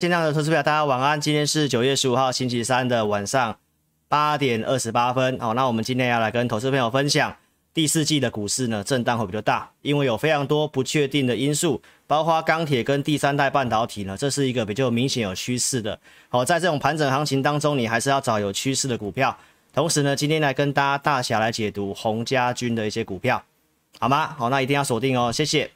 线上的投资表，大家晚安。今天是九月十五号星期三的晚上八点二十八分。好，那我们今天要来跟投资朋友分享第四季的股市呢，震荡会比较大，因为有非常多不确定的因素，包括钢铁跟第三代半导体呢，这是一个比较明显有趋势的。好，在这种盘整行情当中，你还是要找有趋势的股票。同时呢，今天来跟大家大侠来解读洪家军的一些股票，好吗？好，那一定要锁定哦，谢谢。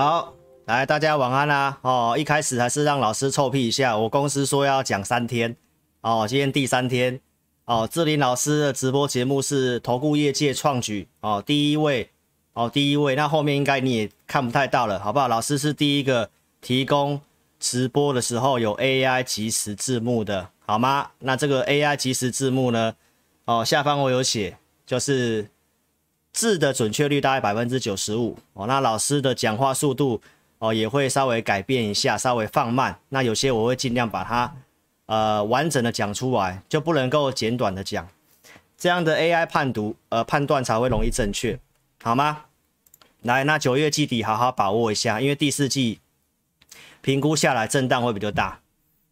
好，来大家晚安啦、啊！哦，一开始还是让老师臭屁一下，我公司说要讲三天，哦，今天第三天，哦，志林老师的直播节目是投顾业界创举，哦，第一位，哦，第一位，那后面应该你也看不太到了，好不好？老师是第一个提供直播的时候有 AI 即时字幕的，好吗？那这个 AI 即时字幕呢，哦，下方我有写，就是。字的准确率大概百分之九十五哦，那老师的讲话速度哦也会稍微改变一下，稍微放慢。那有些我会尽量把它呃完整的讲出来，就不能够简短的讲，这样的 AI 判读呃判断才会容易正确，好吗？来，那九月季底好好把握一下，因为第四季评估下来震荡会比较大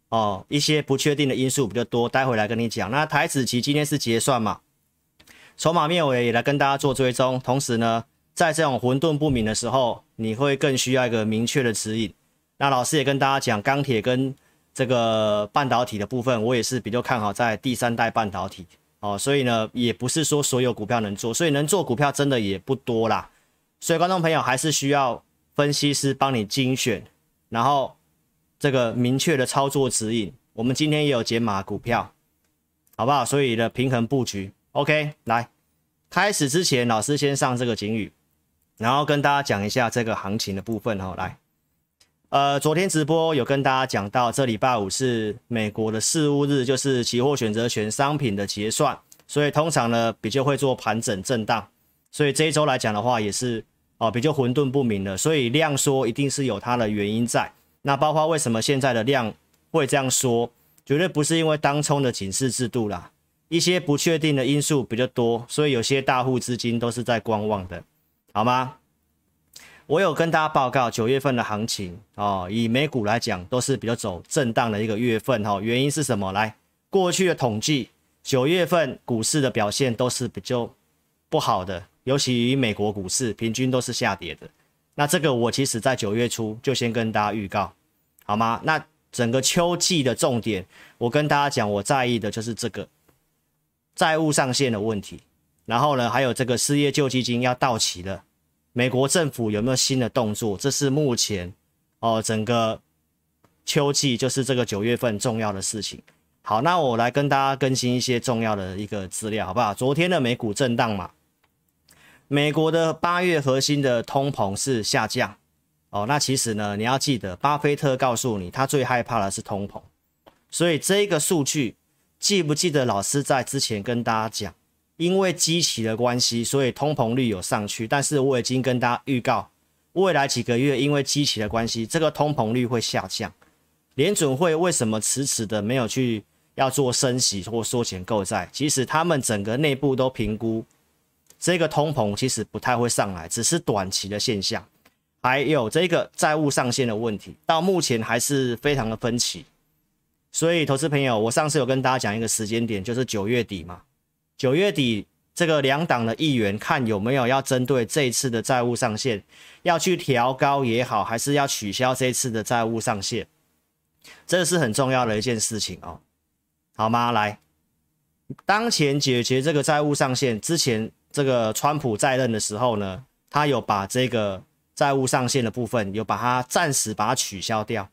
哦，一些不确定的因素比较多，待会来跟你讲。那台子期今天是结算嘛？筹码面我也来跟大家做追踪，同时呢，在这种混沌不明的时候，你会更需要一个明确的指引。那老师也跟大家讲，钢铁跟这个半导体的部分，我也是比较看好在第三代半导体哦。所以呢，也不是说所有股票能做，所以能做股票真的也不多啦。所以观众朋友还是需要分析师帮你精选，然后这个明确的操作指引。我们今天也有解码股票，好不好？所以的平衡布局。OK，来开始之前，老师先上这个警语，然后跟大家讲一下这个行情的部分哦。来，呃，昨天直播有跟大家讲到，这礼拜五是美国的事务日，就是期货选择权商品的结算，所以通常呢比较会做盘整震荡，所以这一周来讲的话也是哦比较混沌不明的，所以量缩一定是有它的原因在。那包括为什么现在的量会这样说，绝对不是因为当冲的警示制度啦。一些不确定的因素比较多，所以有些大户资金都是在观望的，好吗？我有跟大家报告九月份的行情哦，以美股来讲都是比较走震荡的一个月份哈、原因是什么？来，过去的统计，九月份股市的表现都是比较不好的，尤其美国股市平均都是下跌的。那这个我其实在九月初就先跟大家预告，好吗？那整个秋季的重点，我跟大家讲，我在意的就是这个。债务上限的问题，然后呢，还有这个失业救济金要到期了，美国政府有没有新的动作？这是目前哦整个秋季，就是这个九月份重要的事情。好，那我来跟大家更新一些重要的一个资料，好不好？昨天的美股震荡嘛，美国的八月核心的通膨是下降哦。那其实呢，你要记得，巴菲特告诉你，他最害怕的是通膨，所以这个数据。记不记得老师在之前跟大家讲，因为基期的关系，所以通膨率有上去。但是我已经跟大家预告，未来几个月因为基期的关系，这个通膨率会下降。联准会为什么迟迟的没有去要做升息或缩减购债？其实他们整个内部都评估，这个通膨其实不太会上来，只是短期的现象。还有这个债务上限的问题，到目前还是非常的分歧。所以，投资朋友，我上次有跟大家讲一个时间点，就是九月底嘛。九月底，这个两党的议员看有没有要针对这一次的债务上限，要去调高也好，还是要取消这次的债务上限，这是很重要的一件事情哦。好吗？来，当前解决这个债务上限之前，这个川普在任的时候呢，他有把这个债务上限的部分有把它暂时把它取消掉。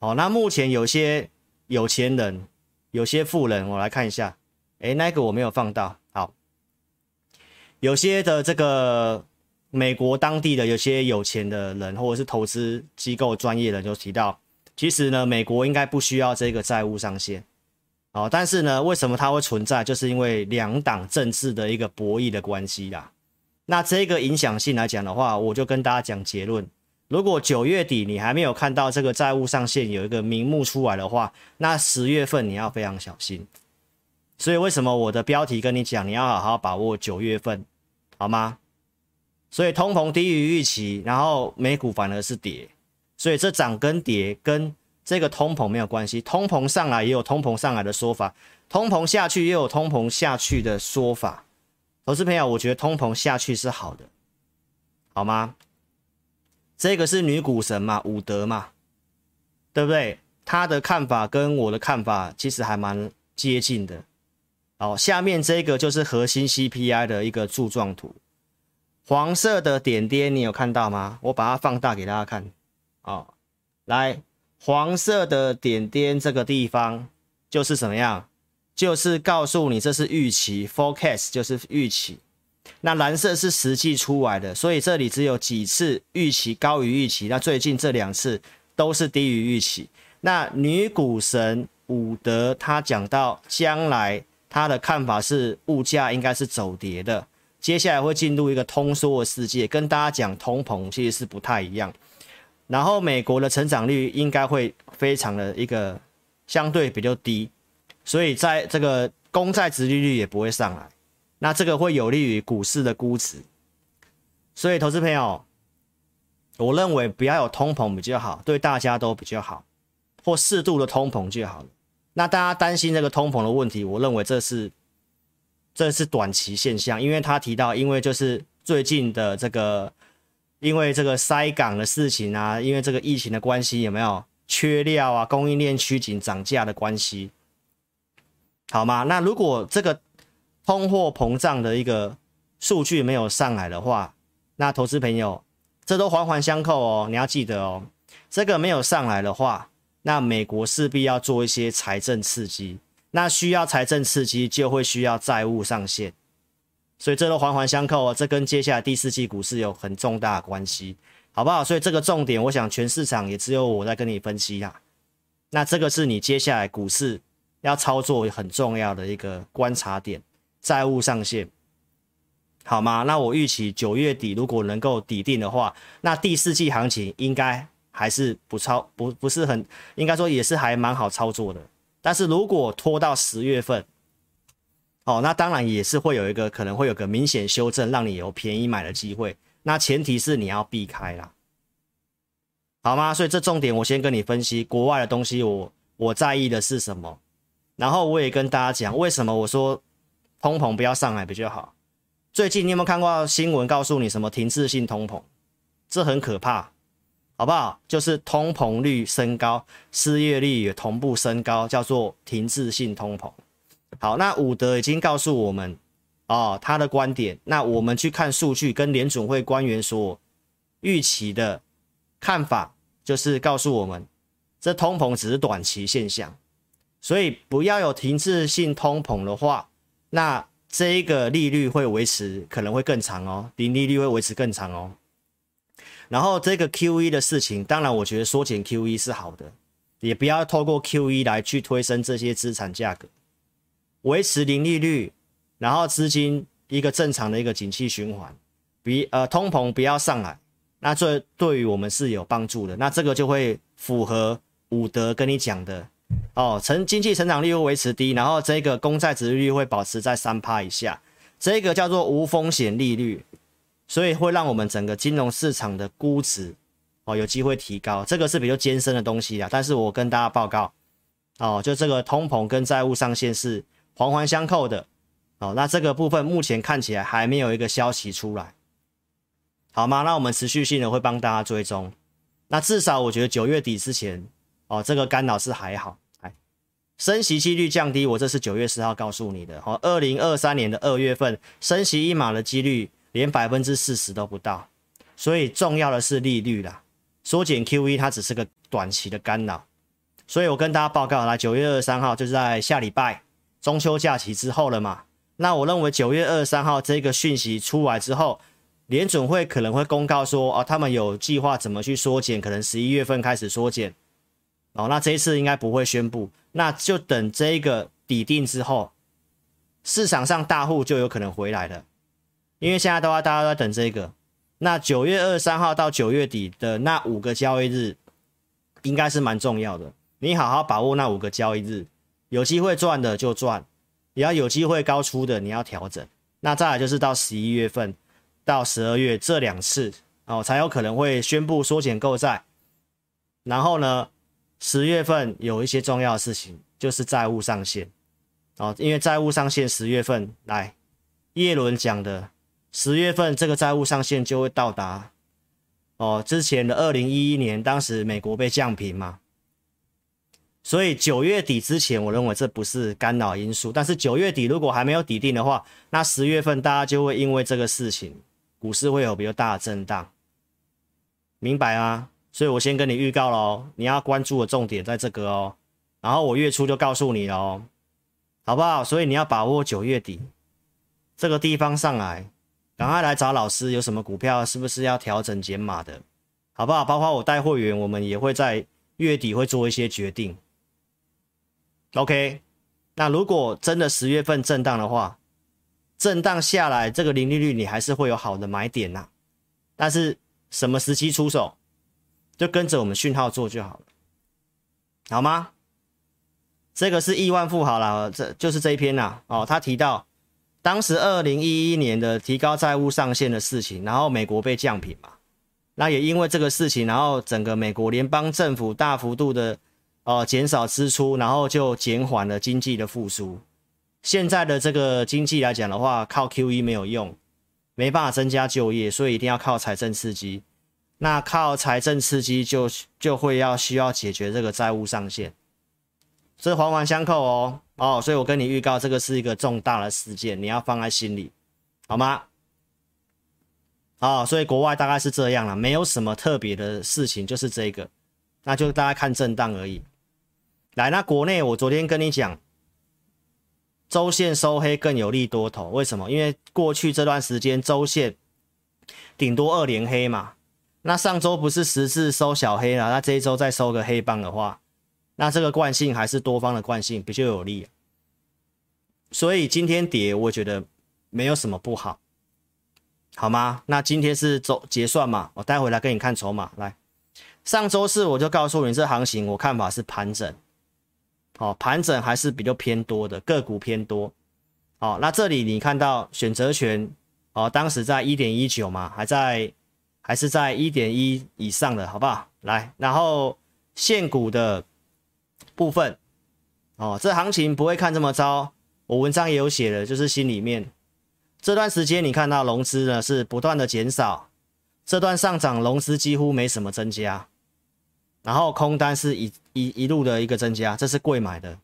哦，那目前有些。有钱人，有些富人，我来看一下，诶，那个我没有放到，好，有些的这个美国当地的有些有钱的人，或者是投资机构专业人就提到，其实呢，美国应该不需要这个债务上限，哦，但是呢，为什么它会存在？就是因为两党政治的一个博弈的关系啦，那这个影响性来讲的话，我就跟大家讲结论：如果九月底你还没有看到这个债务上限有一个名目出来的话，那十月份你要非常小心。所以为什么我的标题跟你讲，你要好好把握九月份，好吗？所以通膨低于预期，然后美股反而是跌，所以这涨跟跌跟这个通膨没有关系。通膨上来也有通膨上来的说法，通膨下去也有通膨下去的说法。投资朋友，我觉得通膨下去是好的，好吗？这个是女股神嘛，伍德嘛，对不对？她的看法跟我的看法其实还蛮接近的。好，下面这个就是核心 CPI 的一个柱状图，黄色的点点你有看到吗？我把它放大给大家看。哦，来，黄色的点点这个地方就是怎么样？就是告诉你这是预期，forecast 就是预期。那蓝色是实际出来的，所以这里只有几次预期高于预期，那最近这两次都是低于预期。那女股神伍德她讲到将来她的看法是物价应该是走跌的，接下来会进入一个通缩的世界，跟大家讲通膨其实是不太一样。然后美国的成长率应该会非常的一个相对比较低。所以在这个公债殖利率也不会上来，那这个会有利于股市的估值。所以投资朋友，我认为不要有通膨比较好，对大家都比较好，或适度的通膨就好了。那大家担心这个通膨的问题，我认为这是这是短期现象，因为他提到，因为就是最近的这个，因为这个塞港的事情啊，因为这个疫情的关系，有没有缺料啊，供应链趋紧涨价的关系。好吗？那如果这个通货膨胀的一个数据没有上来的话，那投资朋友，这都环环相扣哦。你要记得哦，这个没有上来的话，那美国势必要做一些财政刺激，那需要财政刺激就会需要债务上限，所以这都环环相扣哦。这跟接下来第四季股市有很重大的关系，好不好？所以这个重点，我想全市场也只有我在跟你分析啦。那这个是你接下来股市。要操作很重要的一个观察点，债务上限，好吗？那我预期九月底如果能够抵定的话，那第四季行情应该还是不超不不是很，应该说也是还蛮好操作的。但是如果拖到十月份，哦，那当然也是会有一个可能会有个明显修正，让你有便宜买的机会。那前提是你要避开啦，好吗？所以这重点我先跟你分析国外的东西我，我在意的是什么？然后我也跟大家讲，为什么我说通膨不要上来比较好。最近你有没有看过新闻告诉你什么停滞性通膨？这很可怕，好不好？就是通膨率升高，失业率也同步升高，叫做停滞性通膨。好，那伍德已经告诉我们哦，他的观点。那我们去看数据，跟联准会官员所预期的看法，就是告诉我们，这通膨只是短期现象。所以不要有停滞性通膨的话，那这一个利率会维持，可能会更长哦，零利率会维持更长哦。然后这个 QE 的事情，当然我觉得缩减 QE 是好的，也不要透过 QE 来去推升这些资产价格，维持零利率，然后资金一个正常的一个景气循环，比呃通膨不要上来，那这对于我们是有帮助的。那这个就会符合伍德跟你讲的。哦，成经济成长率会维持低，然后这个公债殖利率会保持在三趴以下，这个叫做无风险利率，所以会让我们整个金融市场的估值哦有机会提高，这个是比较艰深的东西啊。但是我跟大家报告，哦，就这个通膨跟债务上限是环环相扣的，哦，那这个部分目前看起来还没有一个消息出来，好吗？那我们持续性的会帮大家追踪，那至少我觉得九月底之前。哦，这个干扰是还好，哎，升息几率降低，我这是九月十号告诉你的。哦，二零二三年的二月份升息一码的几率连百分之四十都不到，所以重要的是利率啦，缩减 QE 它只是个短期的干扰，所以我跟大家报告，来九月二十三号就是在下礼拜中秋假期之后了嘛，那我认为九月二十三号这个讯息出来之后，联准会可能会公告说，哦，他们有计划怎么去缩减，可能十一月份开始缩减。哦，那这一次应该不会宣布，那就等这个底定之后，市场上大户就有可能回来了，因为现在的话，大家都在等这个。那九月二十三号到九月底的那五个交易日，应该是蛮重要的。你好好把握那五个交易日，有机会赚的就赚，也要有机会高出的你要调整。那再来就是到十一月份到十二月这两次哦，才有可能会宣布缩减购债。然后呢，十月份有一些重要的事情，就是债务上限哦，因为债务上限十月份来，叶伦讲的。十月份这个债务上限就会到达哦，之前的二零一一年，当时美国被降平嘛，所以九月底之前，我认为这不是干扰因素。但是九月底如果还没有底定的话，那十月份大家就会因为这个事情，股市会有比较大的震荡，明白吗？所以我先跟你预告喽，你要关注的重点在这个哦。然后我月初就告诉你喽，好不好？所以你要把握九月底这个地方上来。赶快来找老师，有什么股票是不是要调整减码的，好不好？包括我带会员，我们也会在月底会做一些决定。OK，那如果真的十月份震荡的话，震荡下来，这个零利率你还是会有好的买点呐。但是什么时期出手，就跟着我们讯号做就好了，好吗？这个是亿万富豪啦，这就是这一篇呐。哦，他提到。当时二零一一年的提高债务上限的事情，然后美国被降品嘛，那也因为这个事情，然后整个美国联邦政府大幅度的呃减少支出，然后就减缓了经济的复苏。现在的这个经济来讲的话，靠 QE 没有用，没办法增加就业，所以一定要靠财政刺激。那靠财政刺激就就会要需要解决这个债务上限，这环环相扣哦。哦，所以我跟你预告，这个是一个重大的事件，你要放在心里，好吗？哦，所以国外大概是这样了，没有什么特别的事情，就是这个，那就大家看震荡而已。来，那国内我昨天跟你讲，周线收黑更有利多头，为什么？因为过去这段时间周线顶多二连黑嘛，那上周不是十字收小黑了，那这一周再收个黑棒的话。那这个惯性还是多方的惯性比较有利，所以今天跌，我觉得没有什么不好，好吗？那今天是周结算嘛，我待会来给你看筹码。来，上周四我就告诉你，这行情我看法是盘整，哦，盘整还是比较偏多的，个股偏多。哦，那这里你看到选择权，哦，当时在一点一九嘛，还在还是在一点一以上的，好不好？来，然后现股的。部分哦，这行情不会看这么糟。我文章也有写的，就是心里面这段时间你看到融资呢是不断的减少，这段上涨融资几乎没什么增加，然后空单是一一一路的一个增加，这是贵买的。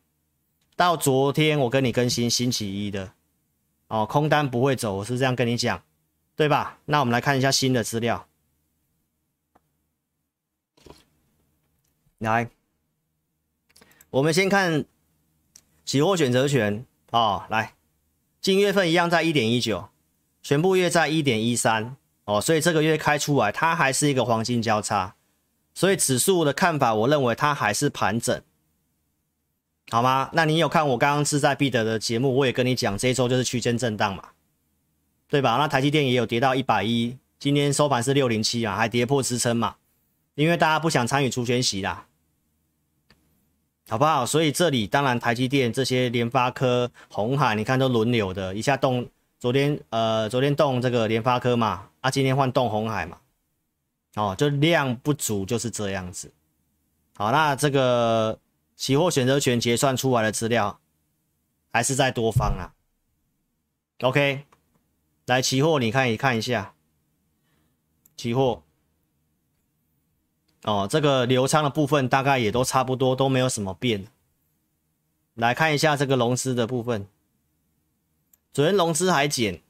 到昨天我跟你更新星期一的哦，空单不会走，我是这样跟你讲，对吧？那我们来看一下新的资料，来。我们先看期货选择权哦，来，近月份一样在一点一九，全部月在一点一三哦，所以这个月开出来它还是一个黄金交叉，所以指数的看法，我认为它还是盘整，好吗？那你有看我刚刚志在必得的节目，我也跟你讲，这一周就是区间震荡嘛，对吧？那台积电也有跌到一百一，今天收盘是六零七啊，还跌破支撑嘛，因为大家不想参与除权息啦。好不好？所以这里当然台积电这些联发科、红海，你看都轮流的，一下动，昨天呃昨天动这个联发科嘛，啊今天换动鸿海嘛，哦就量不足就是这样子。好，那这个期货选择权结算出来的资料还是在多方啊。OK，来期货你看一看一下，期货。哦，这个流仓的部分大概也都差不多，都没有什么变。来看一下这个融资的部分，昨天融资还减，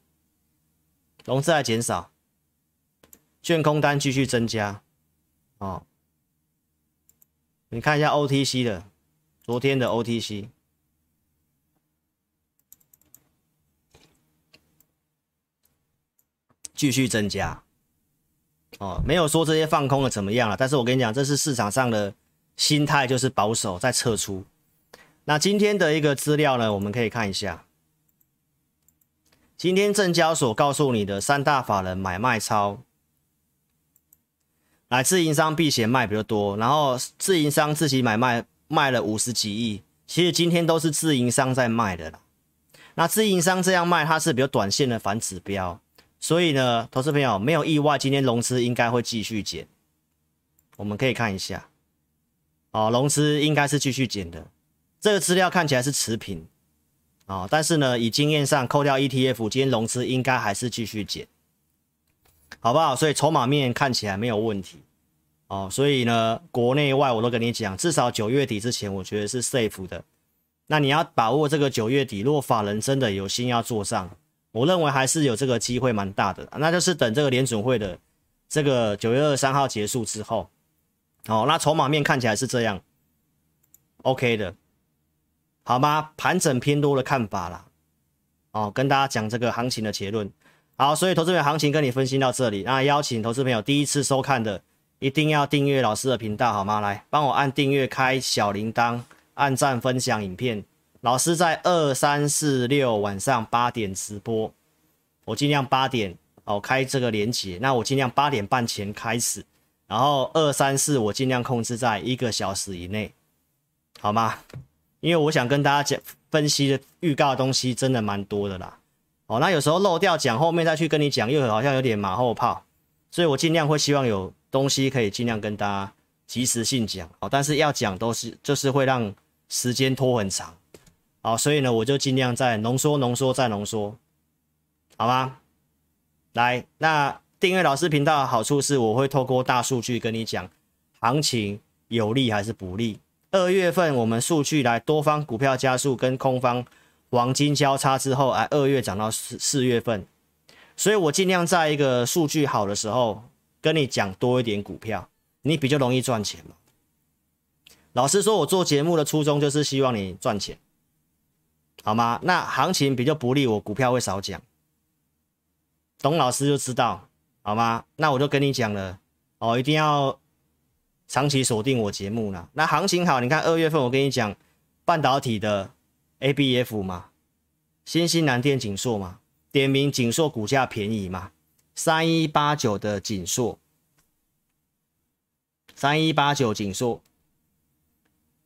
融资还减少，券空单继续增加。哦，你看一下 OTC 的，昨天的 OTC 继续增加。哦，没有说这些放空的怎么样了，但是我跟你讲，这是市场上的心态，就是保守在撤出。那今天的一个资料呢，我们可以看一下，今天证交所告诉你的三大法人买卖超，来自营商避险卖比较多，然后自营商自己买卖卖了五十几亿，其实今天都是自营商在卖的啦。那自营商这样卖，它是比较短线的反指标，所以呢，投资朋友没有意外，今天融资应该会继续减。我们可以看一下，哦，融资应该是继续减的，这个资料看起来是持平。哦，但是呢，以经验上扣掉 ETF，今天融资应该还是继续减，好不好？所以筹码面看起来没有问题，哦，所以呢，国内外我都跟你讲，至少九月底之前，我觉得是 safe 的。那你要把握这个九月底，如果法人真的有心要做账，我认为还是有这个机会蛮大的，那就是等这个联准会的这个九月二十三号结束之后，哦，那筹码面看起来是这样，OK 的。好吗？盘整偏多的看法啦，哦，跟大家讲这个行情的结论。好，所以投资者行情跟你分析到这里，那邀请投资朋友第一次收看的，一定要订阅老师的频道，好吗？来，帮我按订阅，开小铃铛，按赞，分享影片。老师在二三四六晚上八点直播，我尽量八点哦开这个连接，那我尽量八点半前开始，然后二三四我尽量控制在一个小时以内，好吗？因为我想跟大家讲分析的预告的东西真的蛮多的啦，哦，那有时候漏掉讲，后面再去跟你讲，又好像有点马后炮，所以我尽量会希望有东西可以尽量跟大家及时性讲，哦，但是要讲都是就是会让时间拖很长，好，所以呢我就尽量再浓缩、浓缩再浓缩，好吗？来，那订阅老师频道的好处是我会透过大数据跟你讲行情有利还是不利。二月份我们数据来多方股票加速跟空方黄金交叉之后，哎，二月涨到四四月份，所以我尽量在一个数据好的时候跟你讲多一点股票，你比较容易赚钱嘛。老师说，我做节目的初衷就是希望你赚钱，好吗？那行情比较不利，我股票会少讲，董老师就知道，好吗？那我就跟你讲了，哦，一定要。长期锁定我节目呢，那行情好，你看二月份我跟你讲半导体的 ABF 嘛，新兴南电景硕嘛，点名景硕股价便宜嘛，三一八九的景硕，三一八九景硕，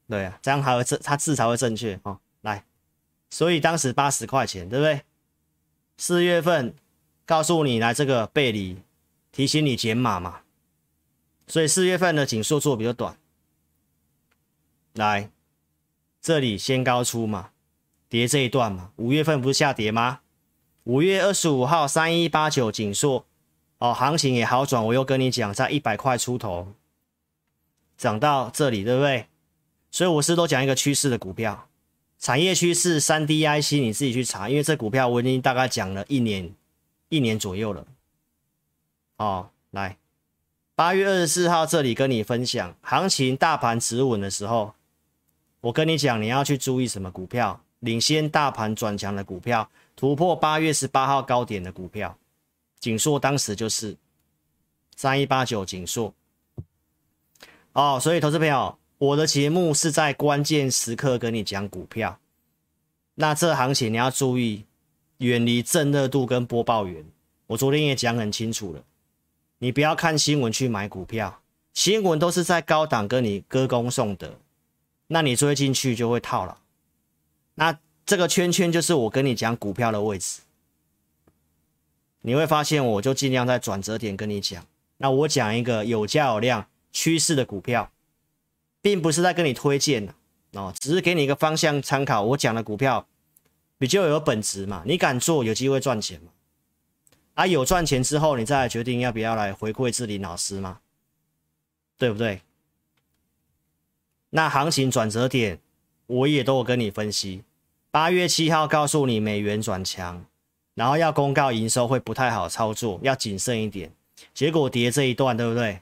对啊，这样才会正，它字才会正确哦。来，所以当时八十块钱，对不对？四月份告诉你来这个背离，提醒你减码嘛。所以四月份的景硕做比较短，来这里先高出嘛，跌这一段嘛。五月份不是下跌吗？五月二十五号三一八九景硕哦，行情也好转，我又跟你讲，在一百块出头涨到这里，对不对？所以我是都讲一个趋势的股票，产业趋势三 D IC 你自己去查，因为这股票我已经大概讲了一年一年左右了。哦，来。八月二十四号这里跟你分享，行情大盘止稳的时候，我跟你讲你要去注意什么股票，领先大盘转强的股票，突破八月十八号高点的股票，景硕当时就是三一八九景硕。哦，所以投资朋友，我的节目是在关键时刻跟你讲股票，那这行情你要注意，远离正热度跟播报员，我昨天也讲很清楚了。你不要看新闻去买股票，新闻都是在高档跟你歌功颂德，那你追进去就会套了。那这个圈圈就是我跟你讲股票的位置，你会发现我就尽量在转折点跟你讲。那我讲一个有价有量趋势的股票，并不是在跟你推荐哦，只是给你一个方向参考。我讲的股票比较有本质嘛，你敢做有机会赚钱嘛。啊，有赚钱之后，你再来决定要不要来回馈志霖老师嘛？对不对？那行情转折点，我也都有跟你分析。八月七号告诉你美元转强，然后要公告营收会不太好操作，要谨慎一点。结果跌这一段，对不对？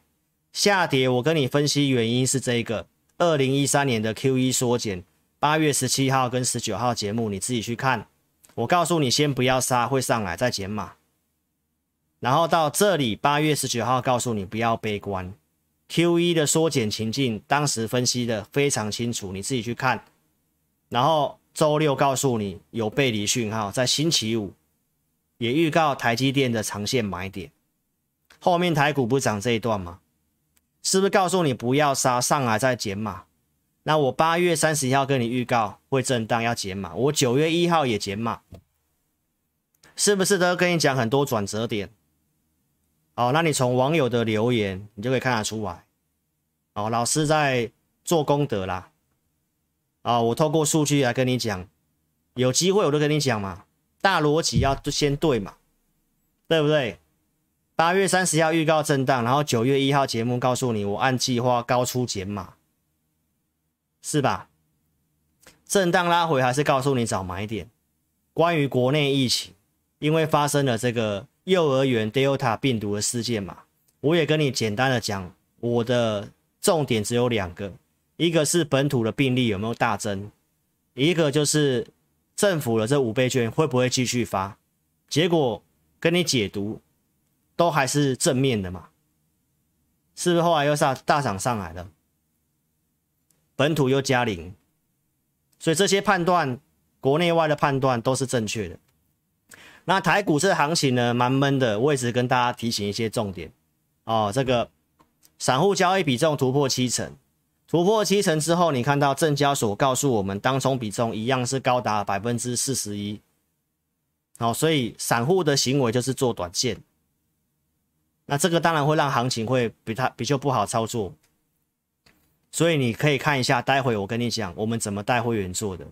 下跌，我跟你分析原因是这个：二零一三年的 Q 一缩减。八月十七号跟十九号节目你自己去看。我告诉你，先不要杀，会上来再减码。然后到这里，八月十九号告诉你不要悲观，Q 一的缩减情境，当时分析的非常清楚，你自己去看。然后周六告诉你有背离讯号，在星期五也预告台积电的长线买点。后面台股不涨这一段吗？是不是告诉你不要杀，上来再减码？那我八月三十一号跟你预告会震荡要减码，我九月一号也减码，是不是都跟你讲很多转折点？哦，那你从网友的留言你就可以看得出来。哦，老师在做功德啦。啊、哦，我透过数据来跟你讲，有机会我都跟你讲嘛，大逻辑要先对嘛，对不对？八月三十号预告震荡，然后九月一号节目告诉你，我按计划高出减码，是吧？震荡拉回还是告诉你找买点。关于国内疫情，因为发生了这个幼儿园 Delta 病毒的事件嘛，我也跟你简单的讲，我的重点只有两个，一个是本土的病例有没有大增，一个就是政府的这五倍券会不会继续发。结果跟你解读。都还是正面的嘛？是不是后来又上大涨上来了？本土又加零，所以这些判断，国内外的判断都是正确的。那台股这行情呢，蛮闷的。我也只跟大家提醒一些重点哦。这个散户交易比重突破七成，突破七成之后，你看到证交所告诉我们，当冲比重一样是高达百分之四十一。哦，所以散户的行为就是做短线。那这个当然会让行情会比它比较不好操作，所以你可以看一下，待会我跟你讲我们怎么带会员做的。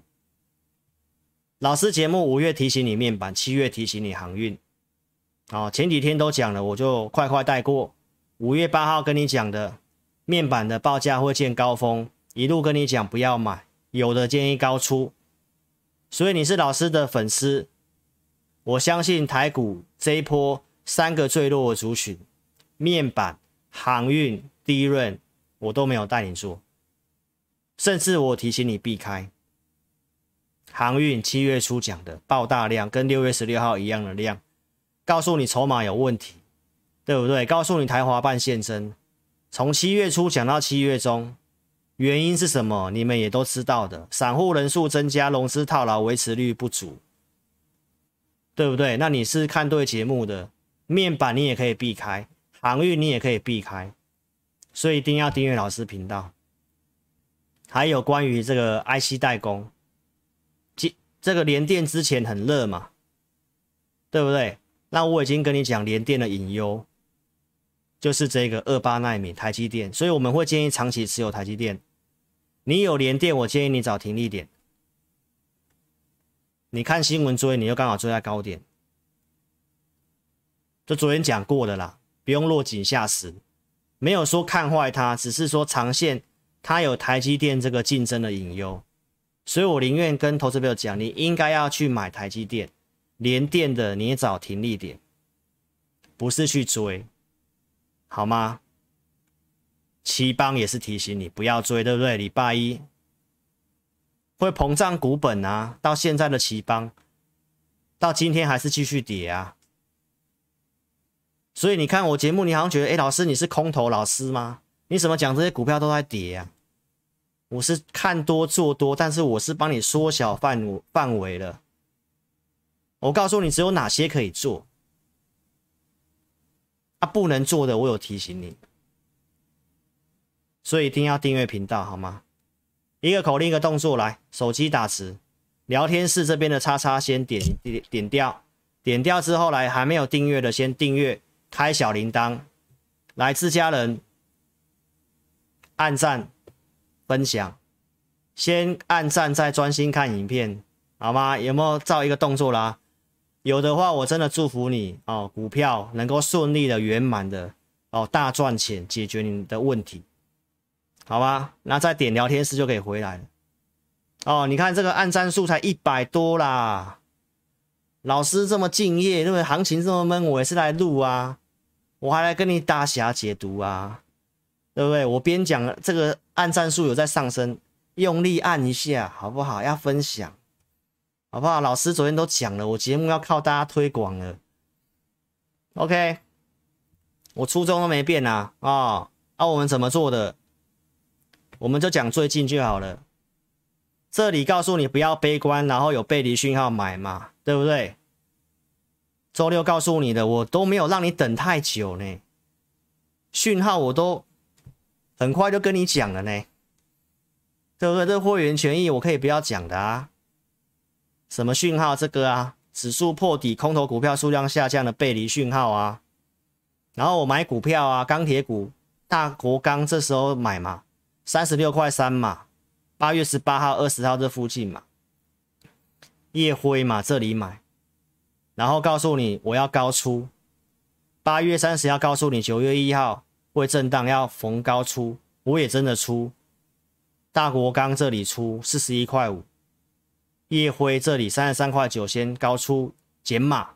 老师节目五月提醒你面板，七月提醒你航运，哦，前几天都讲了，我就快快带过。五月八号跟你讲的面板的报价会见高峰，一路跟你讲不要买，有的建议高出。所以你是老师的粉丝，我相信台股这一波。三个最弱的族群，面板、航运、低润，我都没有带你做，甚至我提醒你避开。航运七月初讲的爆大量，跟六月十六号一样的量，告诉你筹码有问题，对不对？告诉你台华办现身，从七月初讲到七月中，原因是什么？你们也都知道的，散户人数增加，融资套牢，维持率不足，对不对？那你是看对节目的。面板你也可以避开，航运你也可以避开，所以一定要订阅老师频道。还有关于这个 IC 代工，这这个联电之前很热嘛，对不对？那我已经跟你讲联电的隐忧，就是这个二八奈米台积电，所以我们会建议长期持有台积电。你有联电，我建议你找停利点。你看新闻追，你就刚好追在高点。就昨天讲过的啦，不用落井下石，没有说看坏它，只是说长线它有台积电这个竞争的隐忧，所以我宁愿跟投资朋友讲，你应该要去买台积电，联电的你也找停利点，不是去追，好吗？奇邦也是提醒你不要追，对不对？礼拜一会膨胀股本啊，到现在的奇邦，到今天还是继续跌啊。所以你看我节目，你好像觉得，哎，老师你是空头老师吗？你怎么讲这些股票都在跌啊？我是看多做多，但是我是帮你缩小范范围了。我告诉你，只有哪些可以做，啊，不能做的我有提醒你。所以一定要订阅频道，好吗？一个口令，一个动作，来，手机打字，聊天室这边的叉叉先点点点掉，点掉之后来，还没有订阅的先订阅。开小铃铛，来自家人按赞分享，先按赞再专心看影片，好吗？有没有照一个动作啦？有的话，我真的祝福你哦，股票能够顺利的、圆满的哦，大赚钱，解决你的问题，好吗？那再点聊天室就可以回来了。哦，你看这个按赞数才一百多啦，老师这么敬业，因为行情这么闷，我也是来录啊。我还来跟你大侠解读啊，对不对？我边讲这个按战术有在上升，用力按一下，好不好？要分享，好不好？老师昨天都讲了，我节目要靠大家推广了。OK，我初衷都没变啊啊！啊，我们怎么做的？我们就讲最近就好了。这里告诉你不要悲观，然后有背离讯号买嘛，对不对？周六告诉你的，我都没有让你等太久呢。讯号我都很快就跟你讲了呢，对不对？这会员权益我可以不要讲的啊。什么讯号？这个啊，指数破底，空头股票数量下降的背离讯号啊。然后我买股票啊，钢铁股，大国钢这时候买嘛，三十六块三嘛，八月十八号、二十号这附近嘛，夜辉嘛这里买，然后告诉你我要高出，八月三十要告诉你九月一号会震荡要逢高出，我也真的出，大国钢这里出四十一块五，夜辉这里三十三块九先高出减码，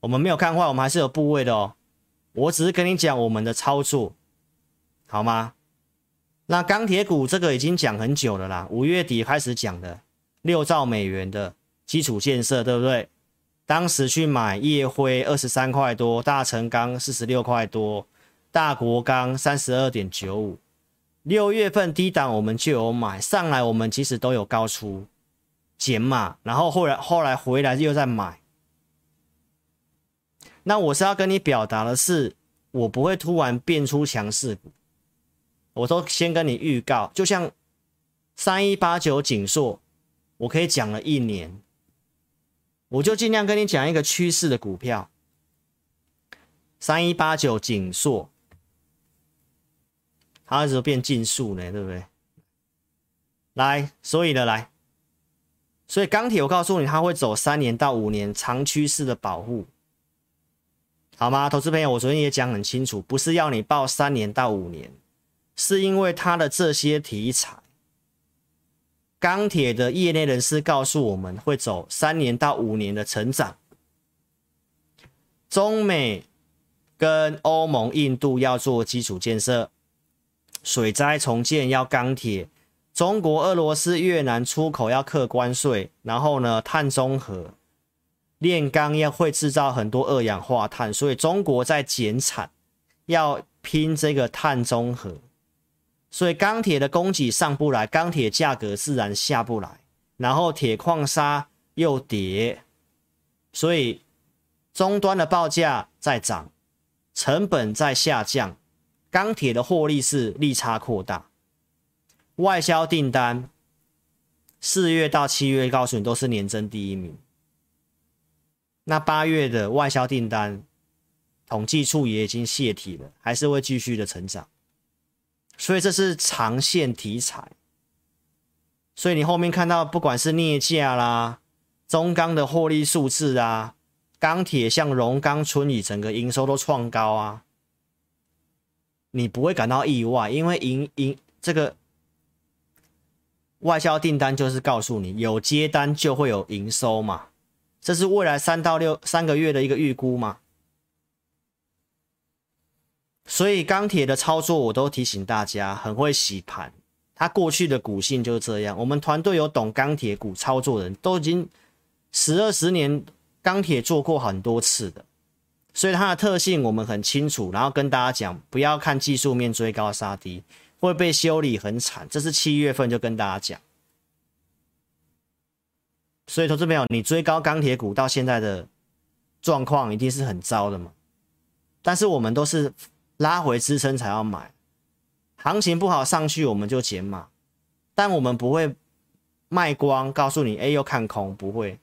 我们没有看坏，我们还是有部位的哦。我只是跟你讲我们的操作，好吗？那钢铁股这个已经讲很久了啦，五月底开始讲的六兆美元的基础建设，对不对？当时去买夜辉二十三块多，大成钢四十六块多，大国钢三十二点九五。六月份低档我们就有买，上来我们其实都有高出减码，然后后来后来回来又再买。那我是要跟你表达的是，我不会突然变出强势股，我都先跟你预告，就像三一八九景硕，我可以讲了一年，我就尽量跟你讲一个趋势的股票，三一八九景硕，它为什么变竞速呢？对不对？来，所以呢，来，所以钢铁，我告诉你，它会走三年到五年长趋势的保护。好吗，投资朋友，我昨天也讲很清楚，不是要你抱三年到五年，是因为它的这些题材，钢铁的业内人士告诉我们会走三年到五年的成长。中美跟欧盟、印度要做基础建设，水灾重建要钢铁，中国、俄罗斯、越南出口要客关税，然后呢，碳中和。炼钢要会制造很多二氧化碳，所以中国在减产，要拼这个碳中和，所以钢铁的供给上不来，钢铁价格自然下不来，然后铁矿砂又跌，所以终端的报价在涨，成本在下降，钢铁的获利是利差扩大，外销订单四月到七月告诉你都是年增第一名。那八月的外销订单，统计处也已经泄题了，还是会继续的成长，所以这是长线题材。所以你后面看到，不管是镍价啦、中钢的获利数字啊、钢铁像荣钢、春雨，整个营收都创高啊，你不会感到意外，因为营营这个外销订单就是告诉你，有接单就会有营收嘛。这是未来三到六三个月的一个预估嘛，所以钢铁的操作我都提醒大家，很会洗盘，它过去的股性就是这样。我们团队有懂钢铁股操作的人都已经十二十年钢铁做过很多次的，所以它的特性我们很清楚。然后跟大家讲，不要看技术面追高杀低，会被修理很惨。这是七月份就跟大家讲。所以，投资朋友，你追高钢铁股到现在的状况一定是很糟的嘛？但是我们都是拉回支撑才要买，行情不好上去我们就减码，但我们不会卖光，告诉你哎又看空，不会，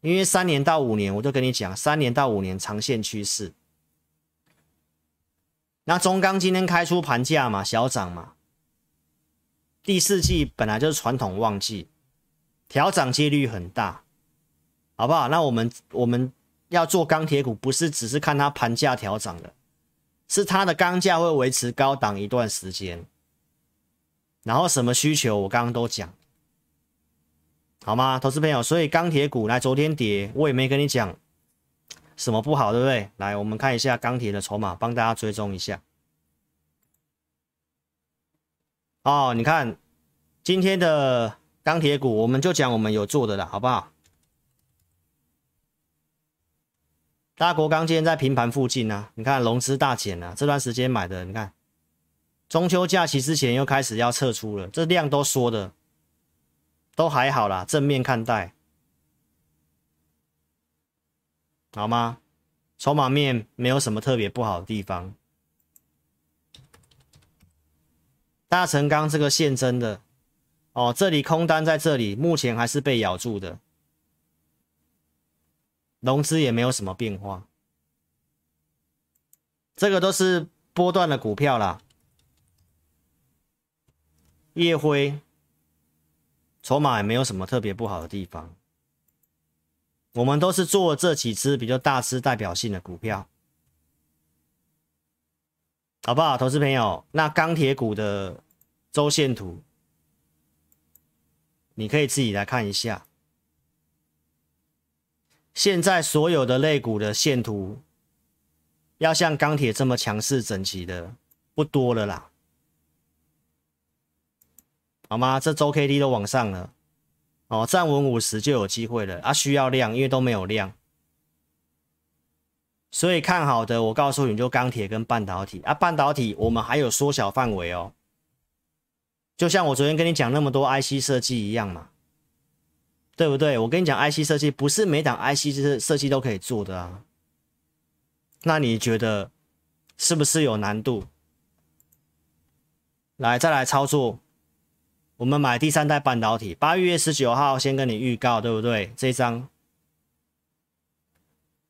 因为三年到五年，我就跟你讲，三年到五年长线趋势。那中钢今天开出盘价嘛，小涨嘛，第四季本来就是传统旺季。调涨几率很大，好不好？那我们我们要做钢铁股，不是只是看它盘价调涨的，是它的钢价会维持高档一段时间。然后什么需求，我刚刚都讲，好吗？投资朋友，所以钢铁股来昨天跌，我也没跟你讲什么不好，对不对？来，我们看一下钢铁的筹码，帮大家追踪一下。哦，你看今天的。钢铁股，我们就讲我们有做的了，好不好？大国钢今天在平盘附近呢、啊，你看融资大减、啊，这段时间买的，你看中秋假期之前又开始要撤出了，这量都缩的都还好啦，正面看待，好吗？筹码面没有什么特别不好的地方。大成钢这个现真的哦，这里空单在这里，目前还是被咬住的，融资也没有什么变化。这个都是波段的股票啦。夜辉筹码也没有什么特别不好的地方。我们都是做这几只比较大只代表性的股票，好不好，投资朋友？那钢铁股的周线图，你可以自己来看一下。现在所有的类股的线图，要像钢铁这么强势整齐的不多了啦，好吗？这周 K D 都往上了。哦，站稳五十就有机会了啊！需要量，因为都没有量，所以看好的，我告诉你就钢铁跟半导体啊。半导体我们还有缩小范围哦，就像我昨天跟你讲那么多 IC 设计一样嘛，对不对？我跟你讲 IC 设计不是每档 IC 设设计都可以做的啊，那你觉得是不是有难度？来，再来操作。我们买第三代半导体，八月十九号先跟你预告，对不对？这张，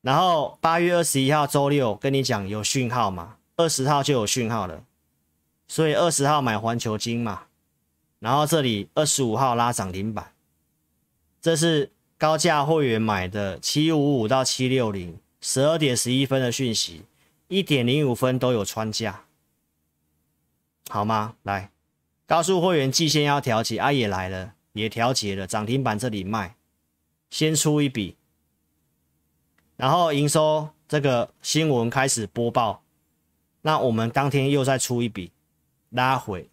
然后八月二十一号周六跟你讲有讯号嘛，二十号就有讯号了，所以二十号买环球金嘛，然后这里二十五号拉涨停板，这是高价会员买的七五五到七六零，十二点十一分的讯息，一点零五分都有穿价，好吗？来。高速会员季线要调节，啊也来了，也调节了，涨停板这里卖，先出一笔，然后营收这个新闻开始播报，那我们当天又再出一笔，拉回，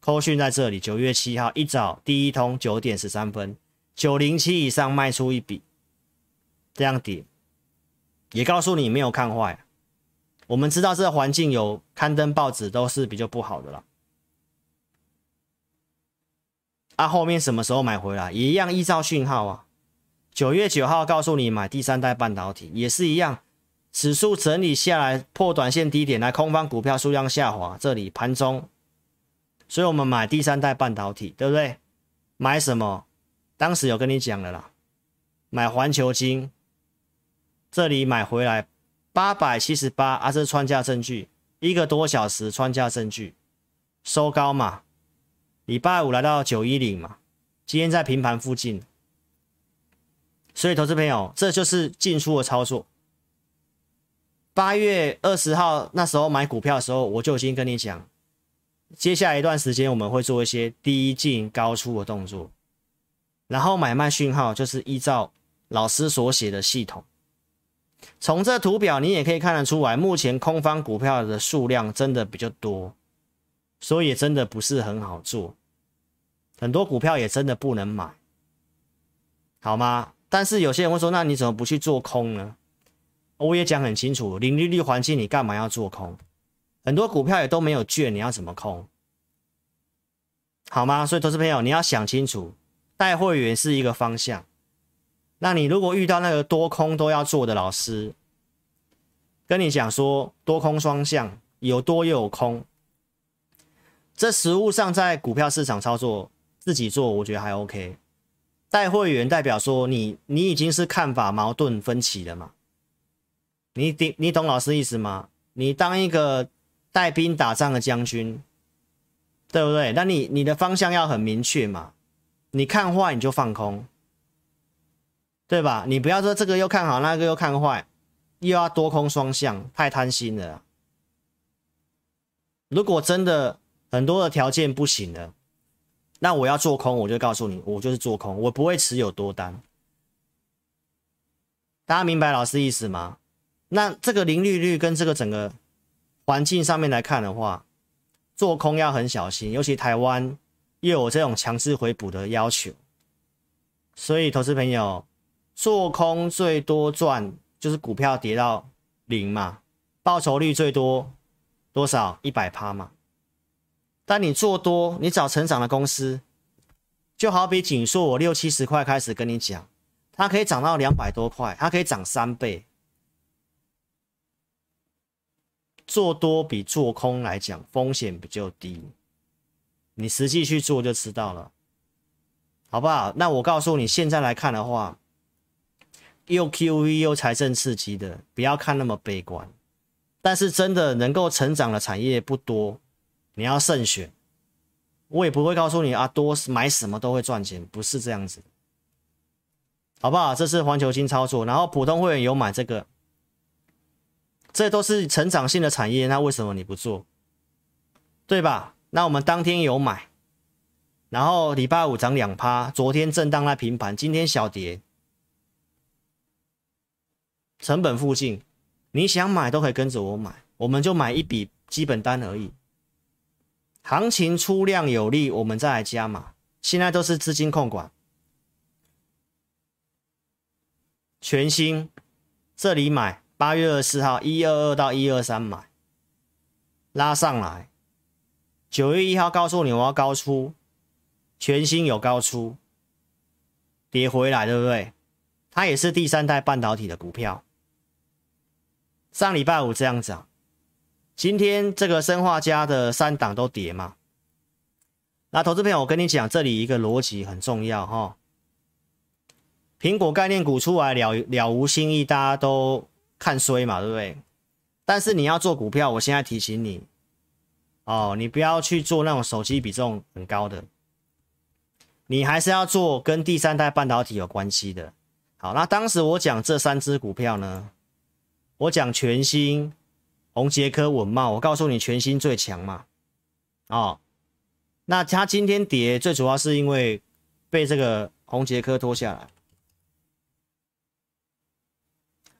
扣讯在这里，九月七号一早第一通九点十三分，九零七以上卖出一笔，这样点，也告诉你没有看坏，我们知道这个环境有刊登报纸都是比较不好的了。啊、后面什么时候买回来？一样依照讯号啊。九月九号告诉你买第三代半导体，也是一样。指数整理下来破短线低点，来空方股票数量下滑，这里盘中，所以我们买第三代半导体，对不对？买什么？当时有跟你讲了啦，买环球晶，这里买回来八百七十八啊，这是穿价证据，一个多小时穿价证据，收高嘛。礼拜五来到九一零嘛，今天在平盘附近，所以投资朋友，这就是进出的操作。八月二十号那时候买股票的时候，我就已经跟你讲，接下来一段时间我们会做一些低进高出的动作，然后买卖讯号就是依照老师所写的系统。从这图表你也可以看得出来，目前空方股票的数量真的比较多，所以真的不是很好做。很多股票也真的不能买，好吗？但是有些人会说，那你怎么不去做空呢？我也讲很清楚，零利率环境你干嘛要做空？很多股票也都没有券，你要怎么空？好吗？所以投资朋友你要想清楚，带会员是一个方向。那你如果遇到那个多空都要做的老师，跟你讲说多空双向，有多又有空，这实物上在股票市场操作。自己做我觉得还 OK，带会员代表说你你已经是看法矛盾分歧了嘛？你懂你懂老师意思吗？你当一个带兵打仗的将军，对不对？那你你的方向要很明确嘛？你看坏你就放空，对吧？你不要说这个又看好，那个又看坏，又要多空双向，太贪心了。如果真的很多的条件不行了。那我要做空，我就告诉你，我就是做空，我不会持有多单。大家明白老师意思吗？那这个零利率跟这个整个环境上面来看的话，做空要很小心，尤其台湾又有这种强制回补的要求，所以投资朋友做空最多赚就是股票跌到零嘛，报酬率最多多少？一百趴嘛。但你做多，你找成长的公司，就好比景硕，我六七十块开始跟你讲，它可以涨到两百多块，它可以涨三倍。做多比做空来讲风险比较低，你实际去做就知道了，好不好？那我告诉你，现在来看的话，又 QV 又财政刺激的，不要看那么悲观。但是真的能够成长的产业不多，你要慎选。我也不会告诉你啊，多买什么都会赚钱，不是这样子，好不好？这是环球金操作，然后普通会员有买这个，这都是成长性的产业，那为什么你不做？对吧？那我们当天有买，然后礼拜五涨两趴，昨天震荡在平盘，今天小跌，成本附近。你想买都可以跟着我买，我们就买一笔基本单而已。行情出量有利，我们再来加码。现在都是资金控管，全新这里买，八月二十四号一二二到一二三买，拉上来。九月一号告诉你我要高出，全新有高出，跌回来对不对？它也是第三代半导体的股票。上礼拜五这样涨，今天这个生化家的三档都跌嘛？那投资朋友，我跟你讲，这里一个逻辑很重要哈。苹果概念股出来了了无新意，大家都看衰嘛，对不对？但是你要做股票，我现在提醒你哦，你不要去做那种手机比重很高的，你还是要做跟第三代半导体有关系的。好，那当时我讲这三只股票呢？我讲全新、宏捷科、稳茂，我告诉你全新最强嘛，哦，那它今天跌最主要是因为被这个宏捷科拖下来。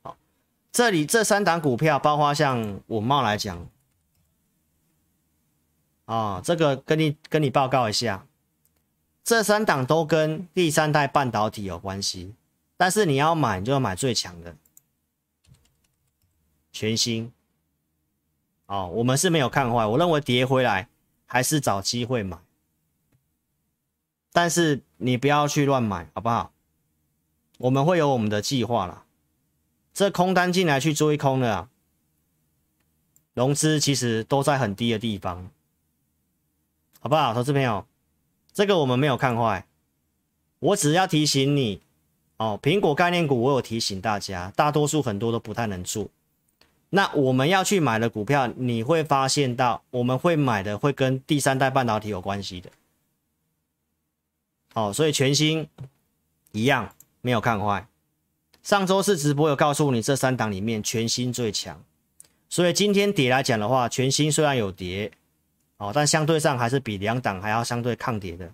好，这里这三档股票，包括像稳茂来讲，啊、哦，这个跟你跟你报告一下，这三档都跟第三代半导体有关系，但是你要买，你就要买最强的。全新，哦，我们是没有看坏，我认为跌回来还是找机会买，但是你不要去乱买，好不好？我们会有我们的计划啦。这空单进来去追空的，融资其实都在很低的地方，好不好？投资朋友，这个我们没有看坏，我只要提醒你，哦，苹果概念股我有提醒大家，大多数很多都不太能做。那我们要去买的股票，你会发现到我们会买的会跟第三代半导体有关系的，哦，所以全新一样没有看坏。上周四直播有告诉你这三档里面全新最强，所以今天跌来讲的话，全新虽然有跌，哦，但相对上还是比两档还要相对抗跌的。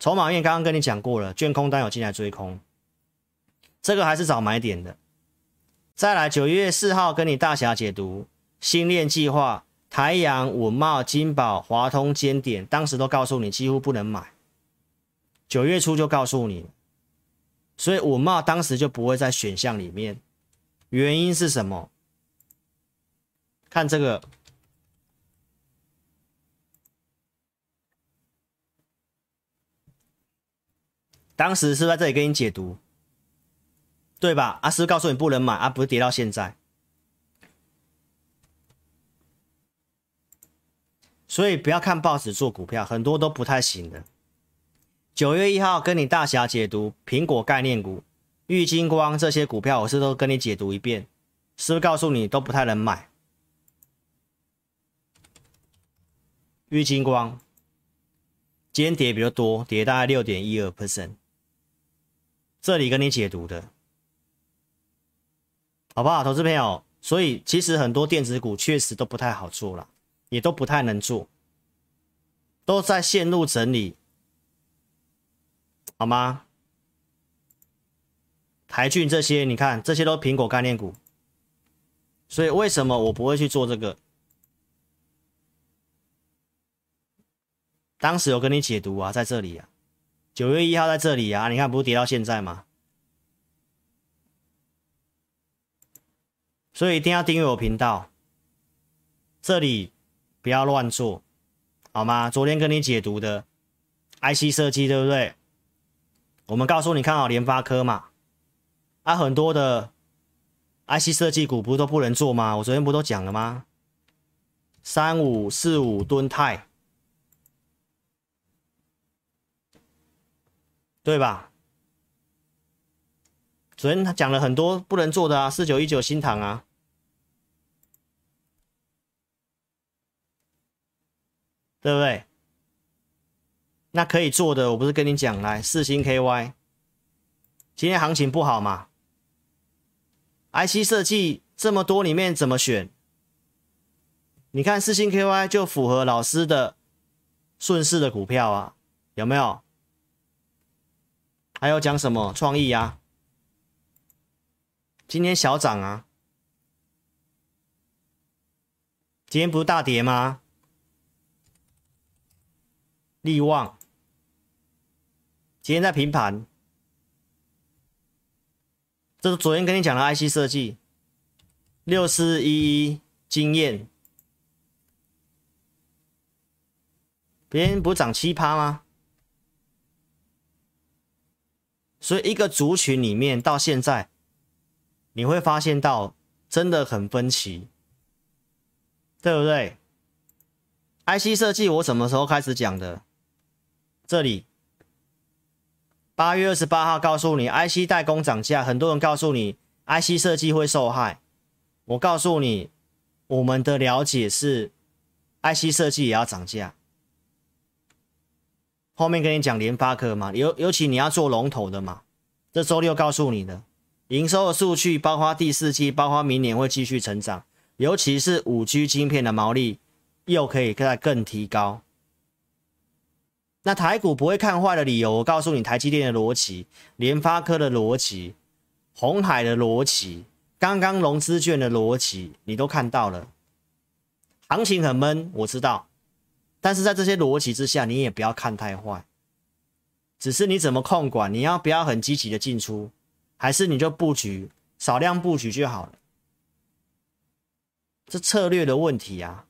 筹码面刚刚跟你讲过了，券空单有进来追空，这个还是找买点的。再来九月四号跟你大侠解读星链计划，台阳、稳懋、金宝、华通、尖点，当时都告诉你几乎不能买。九月初就告诉你，所以稳懋当时就不会在选项里面。原因是什么？看这个，当时是在这里跟你解读。对吧？阿师告诉你不能买，啊，不是跌到现在，所以不要看报纸做股票，很多都不太行的。九月一号跟你大侠解读苹果概念股、玉金光这些股票，我是都跟你解读一遍，是不是告诉你都不太能买？玉金光今天跌比较多，跌大概六点一二 percent，这里跟你解读的。好不好，投资朋友？所以其实很多电子股确实都不太好做了，也都不太能做，都在线路整理，好吗？台郡这些，你看这些都苹果概念股，所以为什么我不会去做这个？当时有跟你解读啊，在这里啊，九月一号在这里啊，你看不是跌到现在吗？所以一定要订阅我频道，这里不要乱做，好吗？昨天跟你解读的 IC 设计，对不对？我们告诉你看好联发科嘛，啊，很多的 IC 设计股不是都不能做吗？我昨天不都讲了吗？三五四五吨泰，对吧？昨天他讲了很多不能做的啊，四九一九新塘啊，对不对？那可以做的，我不是跟你讲，来四星 KY，今天行情不好嘛？IC 设计这么多里面怎么选？你看四星 KY 就符合老师的顺势的股票啊，有没有？还有讲什么创意啊？今天小涨啊，今天不是大跌吗？力旺今天在平盘，这是昨天跟你讲的 IC 设计，六四一一经验。别人不是涨七趴吗？所以一个族群里面到现在，你会发现到真的很分歧，对不对？IC 设计我什么时候开始讲的？这里八月二十八号告诉你，IC 代工涨价，很多人告诉你 IC 设计会受害。我告诉你，我们的了解是 IC 设计也要涨价。后面跟你讲联发科嘛，尤尤其你要做龙头的嘛，这周六告诉你的营收的数据，包括第四季，包括明年会继续成长，尤其是五 G 晶片的毛利又可以再更提高。那台股不会看坏的理由，我告诉你，台积电的逻辑、联发科的逻辑、鸿海的逻辑、刚刚融资券的逻辑，你都看到了。行情很闷，我知道。但是在这些逻辑之下，你也不要看太坏，只是你怎么控管，你要不要很积极的进出，还是你就布局少量布局就好了？这策略的问题啊。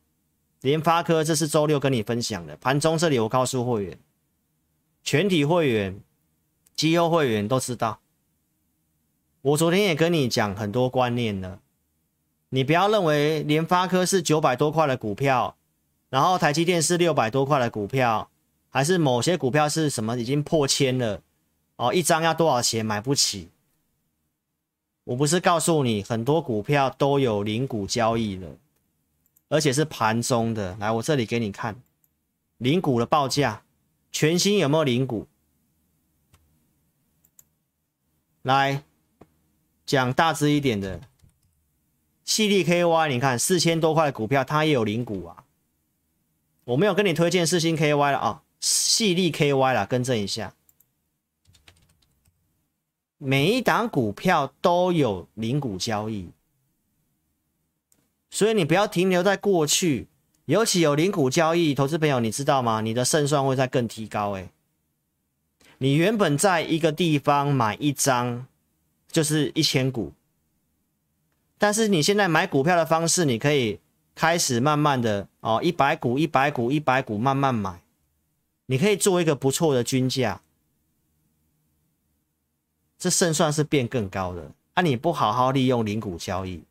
联发科这是周六跟你分享的，盘中这里我告诉会员，全体会员、绩优会员都知道，我昨天也跟你讲很多观念了，你不要认为联发科是九百多块的股票。然后台积电是六百多块的股票，还是某些股票是什么已经破千了？哦，一张要多少钱买不起？我不是告诉你很多股票都有零股交易了，而且是盘中的。来，我这里给你看零股的报价，全新有没有零股？来讲大致一点的，矽力 KY，你看四千多块的股票，它也有零股啊。我没有跟你推荐四星 KY 了啊，矽力 KY 了，更正一下。每一档股票都有零股交易，所以你不要停留在过去，尤其有零股交易，投资朋友你知道吗？你的胜算会在更提高诶。你原本在一个地方买一张就是一千股，但是你现在买股票的方式，你可以。开始慢慢的哦，一百股一百股一百股慢慢买，你可以做一个不错的均价，这胜算是变更高的。啊，你不好好利用零股交易，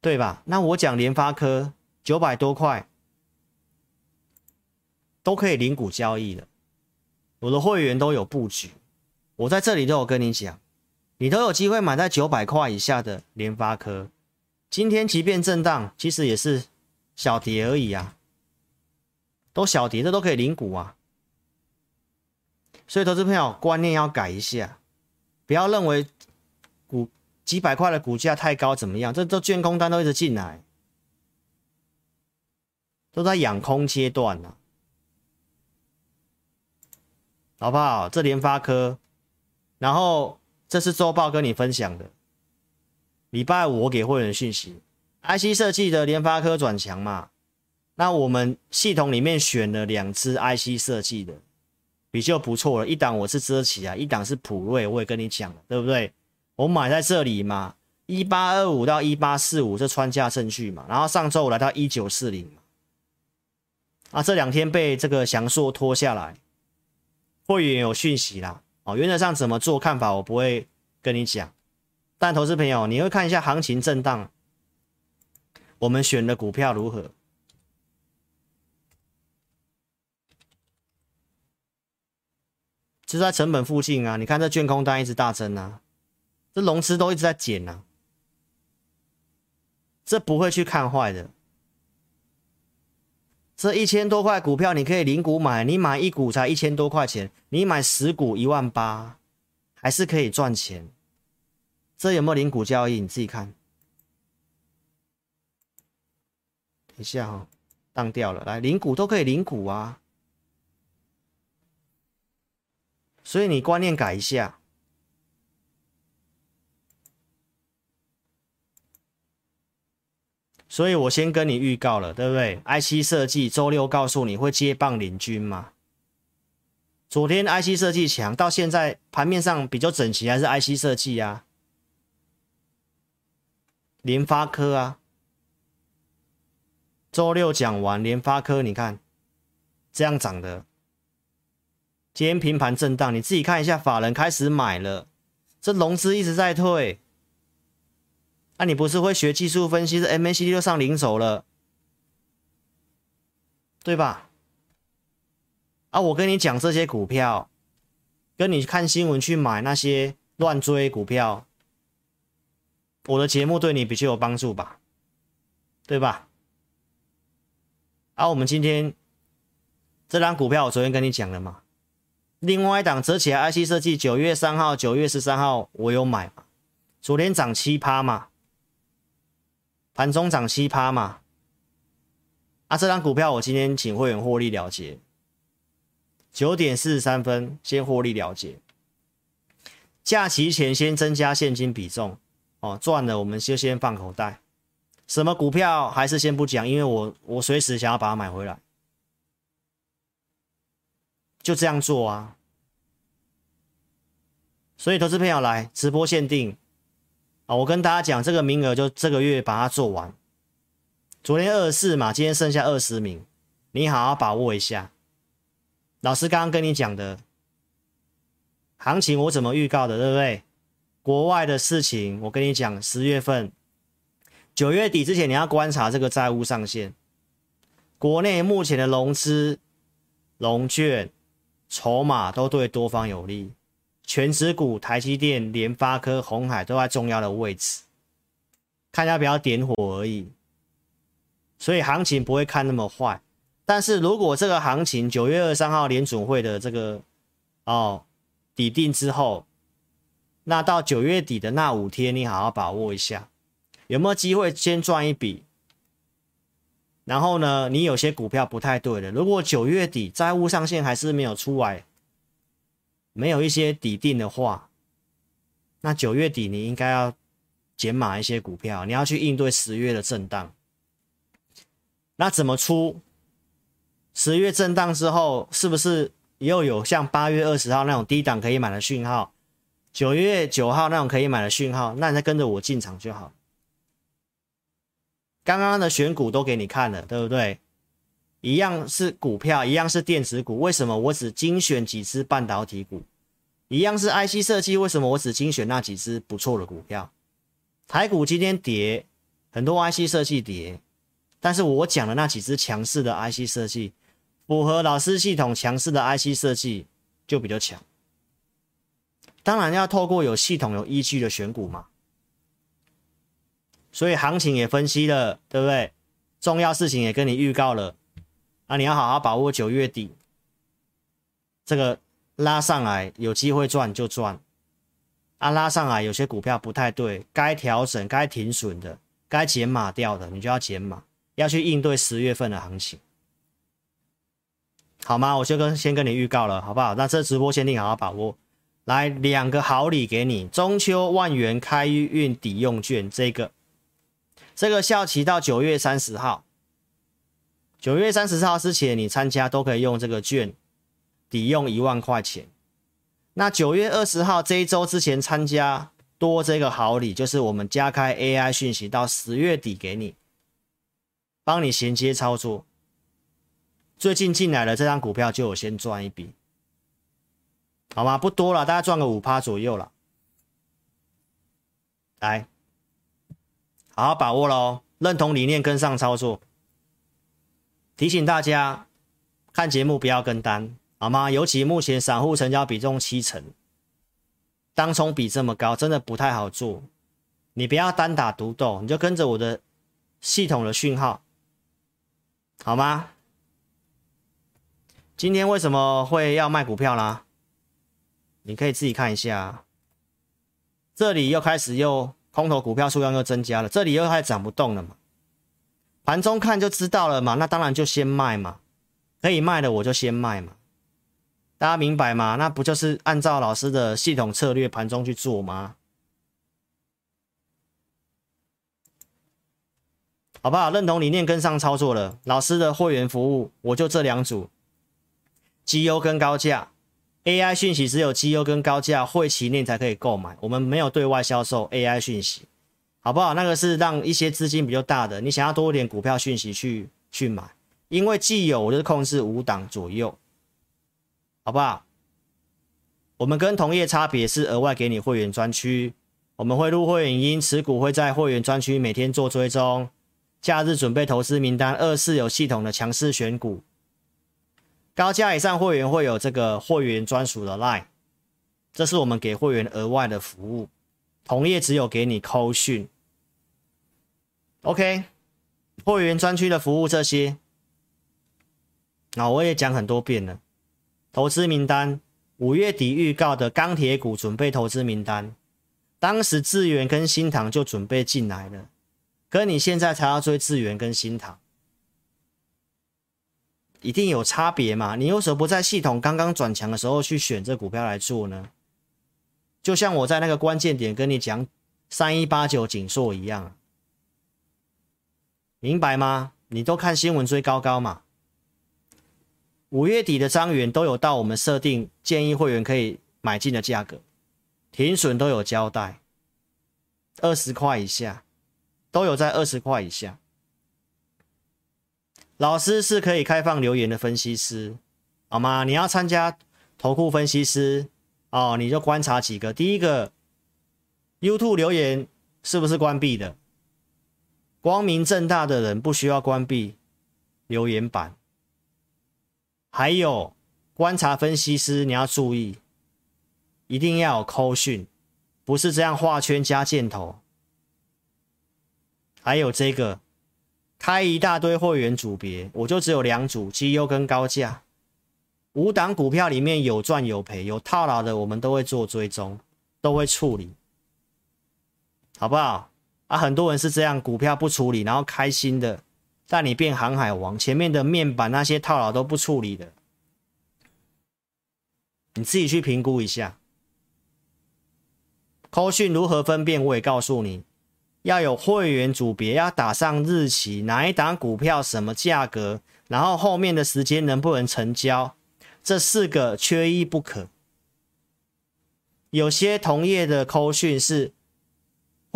对吧？那我讲联发科九百多块都可以零股交易了，我的会员都有布局，我在这里都有跟你讲，你都有机会买在九百块以下的联发科。今天即便震荡，其实也是小跌而已啊，都小跌，这都可以领股啊。所以投资朋友观念要改一下，不要认为股几百块的股价太高怎么样，这这券空单都一直进来，都在养空阶段呢、啊，好不好？这联发科，然后这是周报跟你分享的。礼拜五我给会员讯息，IC 设计的联发科转强嘛？那我们系统里面选了两只 IC 设计的，比较不错了。一档我是遮起啊，一档是普瑞，我也跟你讲了，对不对？我买在这里嘛，一八二五到一八四五是穿价证据嘛。然后上周五来到一九四零，啊，这两天被这个祥硕拖下来，会员有讯息啦。哦，原则上怎么做看法我不会跟你讲。但投资朋友，你会看一下行情震荡，我们选的股票如何？就在成本附近啊！你看这券空单一直大增啊，这融资都一直在减啊，这不会去看坏的。这一千多块股票你可以零股买，你买一股才一千多块钱，你买十股一万八，还是可以赚钱。这有没有零股交易？你自己看。等一下哈、哦，当掉了，来零股都可以零股啊。所以你观念改一下，所以我先跟你预告了，对不对？IC 设计周六告诉你会接棒领军嘛？昨天 IC 设计强，到现在盘面上比较整齐，还是 IC 设计啊？联发科啊，周六讲完联发科，你看这样涨的。今天平盘震荡，你自己看一下，法人开始买了，这融资一直在退。那、啊、你不是会学技术分析？这 MACD 就上零轴了，对吧？啊，我跟你讲这些股票，跟你看新闻去买那些乱追股票，我的节目对你比较有帮助吧？对吧？啊，我们今天这张股票，我昨天跟你讲了嘛？另外一档折起来，IC 设计九月三号、九月十三号我有买嘛？昨天涨七趴嘛，盘中涨七趴嘛。啊，这张股票我今天请会员获利了结，九点四十三分先获利了结，假期前先增加现金比重哦，赚了我们就先放口袋。什么股票还是先不讲，因为我我随时想要把它买回来。就这样做啊！所以投资朋友来直播限定啊！我跟大家讲，这个名额就这个月把它做完。昨天二十四嘛，今天剩下二十名，你好好把握一下。老师刚刚跟你讲的行情，我怎么预告的，对不对？国外的事情，我跟你讲，十月份、九月底之前，你要观察这个债务上限。国内目前的融资、融券。筹码都对多方有利，权值股台积电、联发科、红海都在重要的位置，看要不要点火而已。所以行情不会看那么坏，但是如果这个行情九月二十三号联准会的这个哦底定之后，那到九月底的那五天，你好好把握一下，有没有机会先赚一笔？然后呢，你有些股票不太对的。如果九月底债务上限还是没有出来，没有一些底定的话，那九月底你应该要减码一些股票，你要去应对十月的震荡。那怎么出？十月震荡之后，是不是又有像八月二十号那种低档可以买的讯号？九月九号那种可以买的讯号？那你再跟着我进场就好。刚刚的选股都给你看了，对不对？一样是股票，一样是电子股，为什么我只精选几只半导体股？一样是 IC 设计，为什么我只精选那几只不错的股票？台股今天跌，很多 IC 设计跌，但是我讲的那几只强势的 IC 设计，符合老师系统强势的 IC 设计就比较强。当然要透过有系统、有依据的选股嘛。所以行情也分析了，对不对？重要事情也跟你预告了，啊你要好好把握九月底这个拉上来，有机会赚就赚。啊，拉上来有些股票不太对，该调整、该停损的、该减码掉的，你就要减码，要去应对十月份的行情，好吗？我就跟先跟你预告了，好不好？那这直播限定好好把握，来两个好礼给你：中秋万元开运抵用券，这个。这个效期到九月三十号，九月三十号之前你参加都可以用这个券抵用一万块钱。那九月二十号这一周之前参加多这个好礼，就是我们加开 AI 讯息到十月底给你，帮你衔接操作。最近进来的这张股票就有先赚一笔，好吗？不多了，大概赚个五趴左右了。来。好好把握喽！认同理念跟上操作。提醒大家看节目不要跟单，好吗？尤其目前散户成交比重七成，当冲比这么高，真的不太好做。你不要单打独斗，你就跟着我的系统的讯号，好吗？今天为什么会要卖股票啦？你可以自己看一下，这里又开始又空头股票数量又增加了，这里又开始涨不动了嘛。盘中看就知道了嘛，那当然就先卖嘛，可以卖的我就先卖嘛，大家明白吗？那不就是按照老师的系统策略盘中去做吗？好不好？认同理念跟上操作了，老师的会员服务我就这两组，绩优跟高价，AI 讯息只有绩优跟高价会期内才可以购买，我们没有对外销售 AI 讯息。好不好？那个是让一些资金比较大的，你想要多一点股票讯息去去买，因为既有我就是控制五档左右，好不好？我们跟同业差别是额外给你会员专区，我们会入会员因，持股会在会员专区每天做追踪，假日准备投资名单，二是有系统的强势选股，高价以上会员会有这个会员专属的 line，这是我们给会员额外的服务，同业只有给你扣讯。OK，会员专区的服务这些，那我也讲很多遍了。投资名单，五月底预告的钢铁股准备投资名单，当时智原跟新唐就准备进来了，可你现在才要追智原跟新唐，一定有差别嘛？你为什么不在系统刚刚转强的时候去选这股票来做呢？就像我在那个关键点跟你讲三一八九景硕一样。明白吗？你都看新闻追高高嘛？五月底的张元都有到我们设定建议会员可以买进的价格，停损都有交代，二十块以下都有在二十块以下。老师是可以开放留言的分析师，好吗？你要参加投顾分析师哦，你就观察几个，第一个 YouTube 留言是不是关闭的？光明正大的人不需要关闭留言板，还有观察分析师，你要注意，一定要有扣讯，不是这样画圈加箭头。还有这个开一大堆会员组别，我就只有两组，绩优跟高价，五档股票里面有赚有赔，有套牢的我们都会做追踪，都会处理，好不好？啊，很多人是这样，股票不处理，然后开心的带你变航海王，前面的面板那些套牢都不处理的，你自己去评估一下。扣讯如何分辨？我也告诉你，要有会员组别，要打上日期，哪一档股票什么价格，然后后面的时间能不能成交，这四个缺一不可。有些同业的扣讯是。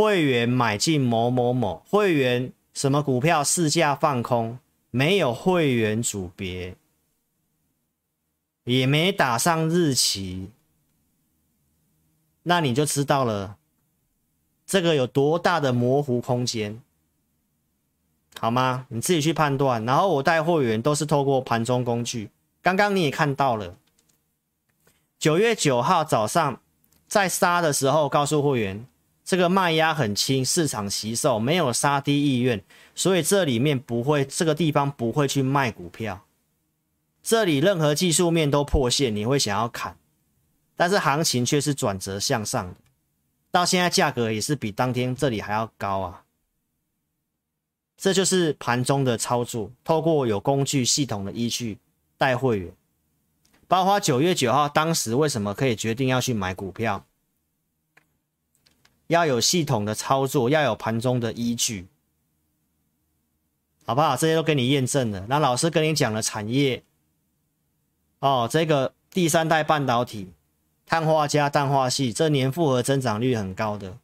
会员买进某某某，会员什么股票市价放空，没有会员组别，也没打上日期，那你就知道了，这个有多大的模糊空间，好吗？你自己去判断。然后我带会员都是透过盘中工具，刚刚你也看到了，九月九号早上在杀的时候告诉会员。这个卖压很轻，市场惜售，没有杀低意愿，所以这里面不会，这个地方不会去卖股票。这里任何技术面都破线，你会想要砍，但是行情却是转折向上的，到现在价格也是比当天这里还要高啊。这就是盘中的操作，透过有工具系统的依据带会员，包括九月九号当时为什么可以决定要去买股票。要有系统的操作，要有盘中的依据，好不好？这些都给你验证了。那老师跟你讲了产业，哦，这个第三代半导体、碳化镓、氮化系，这年复合增长率很高的，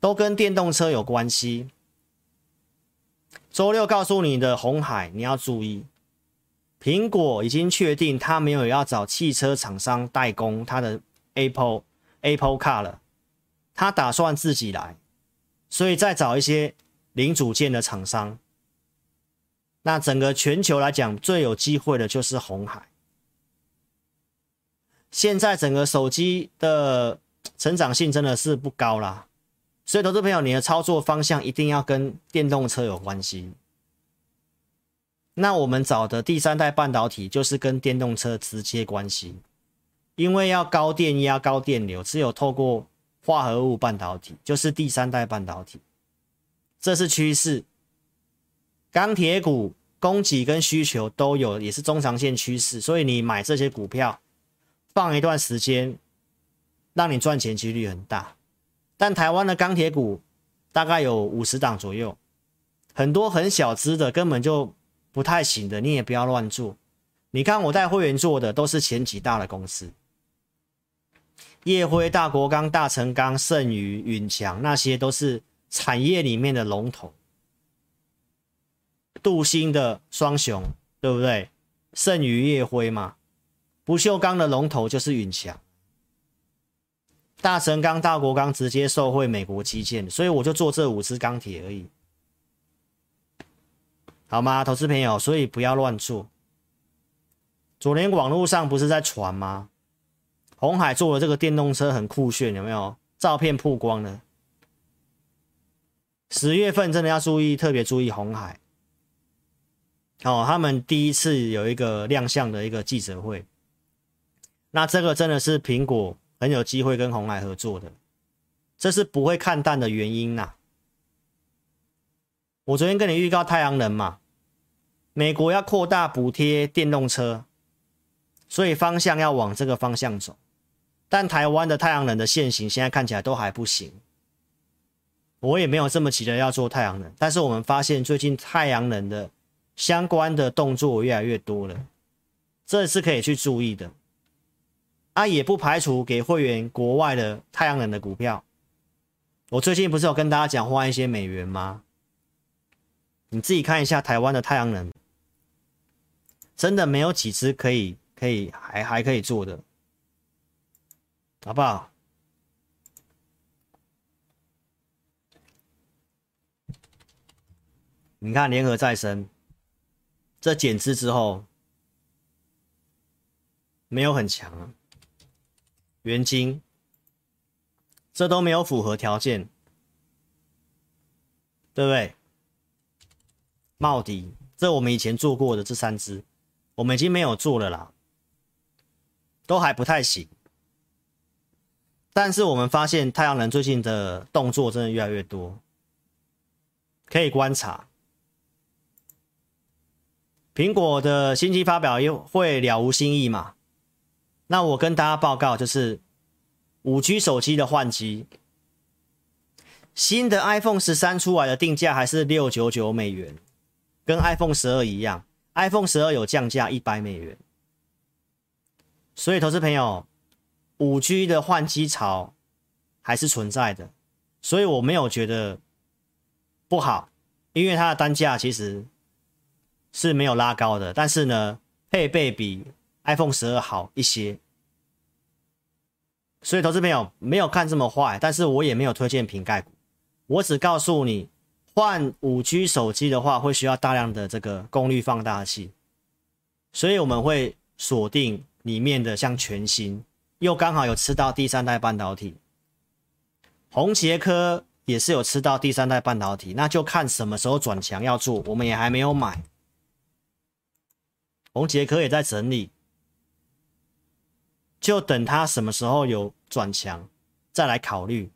都跟电动车有关系。周六告诉你的红海，你要注意，苹果已经确定它没有要找汽车厂商代工它的 Apple Apple Car 了。他打算自己来，所以再找一些零组件的厂商。那整个全球来讲，最有机会的就是红海。现在整个手机的成长性真的是不高啦，所以投资朋友，你的操作方向一定要跟电动车有关系。那我们找的第三代半导体就是跟电动车直接关系，因为要高电压、高电流，只有透过化合物半导体，就是第三代半导体，这是趋势。钢铁股供给跟需求都有，也是中长线趋势，所以你买这些股票，放一段时间，让你赚钱几率很大。但台湾的钢铁股大概有五十档左右，很多很小资的根本就不太行的，你也不要乱做。你看我带会员做的都是前几大的公司，烨辉、大国钢、大成钢、盛宇、允强，那些都是产业里面的龙头。镀锌的双雄，对不对？盛宇、烨辉嘛，不锈钢的龙头就是允强。大成钢、大国钢直接受惠美国基建，所以我就做这五支钢铁而已。好吗，投资朋友？所以不要乱做。昨天网络上不是在传吗？红海做的这个电动车很酷炫，有没有？照片曝光了。十月份真的要注意，特别注意红海。哦，他们第一次有一个亮相的一个记者会。那这个真的是苹果很有机会跟红海合作的，这是不会看淡的原因呐、我昨天跟你预告太阳能嘛，美国要扩大补贴电动车，所以方向要往这个方向走。但台湾的太阳能的现行现在看起来都还不行，我也没有这么急着要做太阳能。但是我们发现最近太阳能的相关的动作越来越多了，这是可以去注意的。啊，也不排除给会员国外的太阳能的股票。我最近不是有跟大家讲换一些美元吗？你自己看一下台湾的太阳能，真的没有几只可以可以还还可以做的，好不好？你看联合再生，这减资之后没有很强啊，元晶这都没有符合条件，对不对？茂迪，这我们以前做过的这三只，我们已经没有做了啦，都还不太行。但是我们发现太阳能最近的动作真的越来越多，可以观察。苹果的新机发表又会了无新意嘛？那我跟大家报告就是五 G 手机的换机，新的 iPhone 十三出来的定价还是六九九美元。跟 iPhone 十二一样，iPhone 十二有降价一百美元，所以投资朋友，五 G 的换机潮还是存在的，所以我没有觉得不好，因为它的单价其实是没有拉高的，但是呢，配备比 iPhone 十二好一些，所以投资朋友没有看这么坏，但是我也没有推荐瓶盖股，我只告诉你。换五 G 手机的话，会需要大量的这个功率放大器，所以我们会锁定里面的像全新，又刚好有吃到第三代半导体，宏捷科也是有吃到第三代半导体，那就看什么时候转强要做，我们也还没有买，宏杰科也在整理，就等它什么时候有转强再来考虑。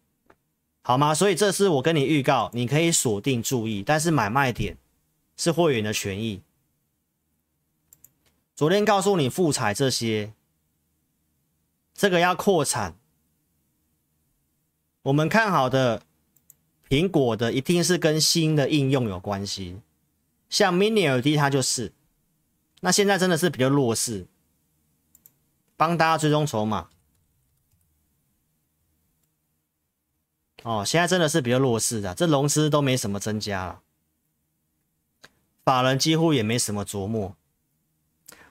好吗？所以这是我跟你预告，你可以锁定注意，但是买卖点是会员的权益。昨天告诉你复采这些，这个要扩产，我们看好的苹果的一定是跟新的应用有关系，像 Mini LED 它就是，那现在真的是比较弱势，帮大家追踪筹码。哦，现在真的是比较弱势的，这融资都没什么增加了，法人几乎也没什么琢磨，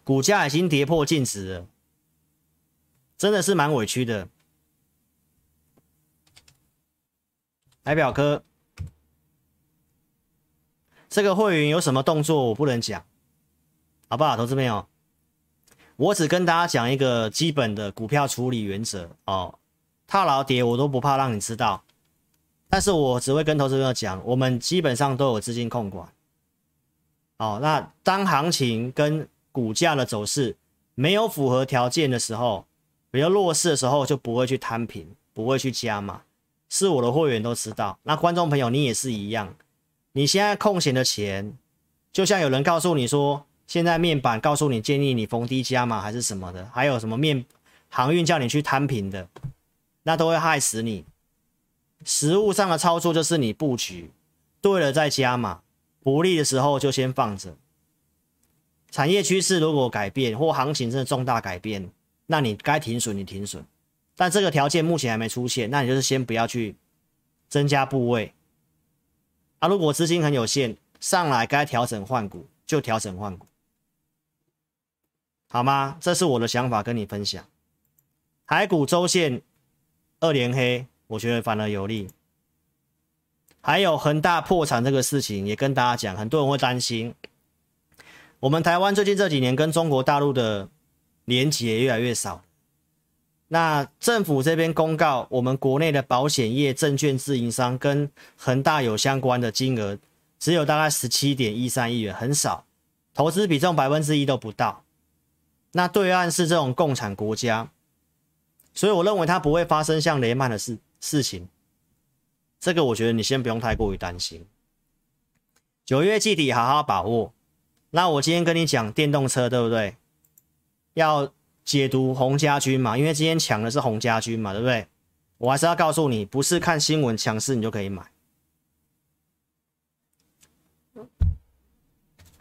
股价已经跌破净值了，真的是蛮委屈的。来表哥，这个会员有什么动作我不能讲，好不好？投资朋友，我只跟大家讲一个基本的股票处理原则哦。套牢跌我都不怕让你知道，但是我只会跟投资朋友讲，我们基本上都有资金控管。哦，那当行情跟股价的走势没有符合条件的时候，比较弱势的时候，就不会去摊平，不会去加码。是我的会员都知道，那观众朋友你也是一样。你现在空闲的钱，就像有人告诉你说，现在面板告诉你建议你逢低加码还是什么的，还有什么面航运叫你去摊平的，那都会害死你。实物上的操作就是你布局对了再加码，不利的时候就先放着。产业趋势如果改变或行情真的重大改变，那你该停损你停损。但这个条件目前还没出现，那你就是先不要去增加部位。啊，如果资金很有限，上来该调整换股就调整换股，好吗？这是我的想法，跟你分享。台股周线二连黑，我觉得反而有利。还有恒大破产这个事情，也跟大家讲，很多人会担心。我们台湾最近这几年跟中国大陆的连结越来越少。那政府这边公告，我们国内的保险业、证券自营商跟恒大有相关的金额，只有大概十七点一三亿元，很少，投资比重百分之一都不到。那对岸是这种共产国家，所以我认为它不会发生像雷曼的事事情。这个我觉得你先不用太过于担心。九月季底好好把握。那我今天跟你讲电动车，对不对？要。解读洪家军嘛，因为今天抢的是洪家军嘛，对不对？我还是要告诉你，不是看新闻强势你就可以买。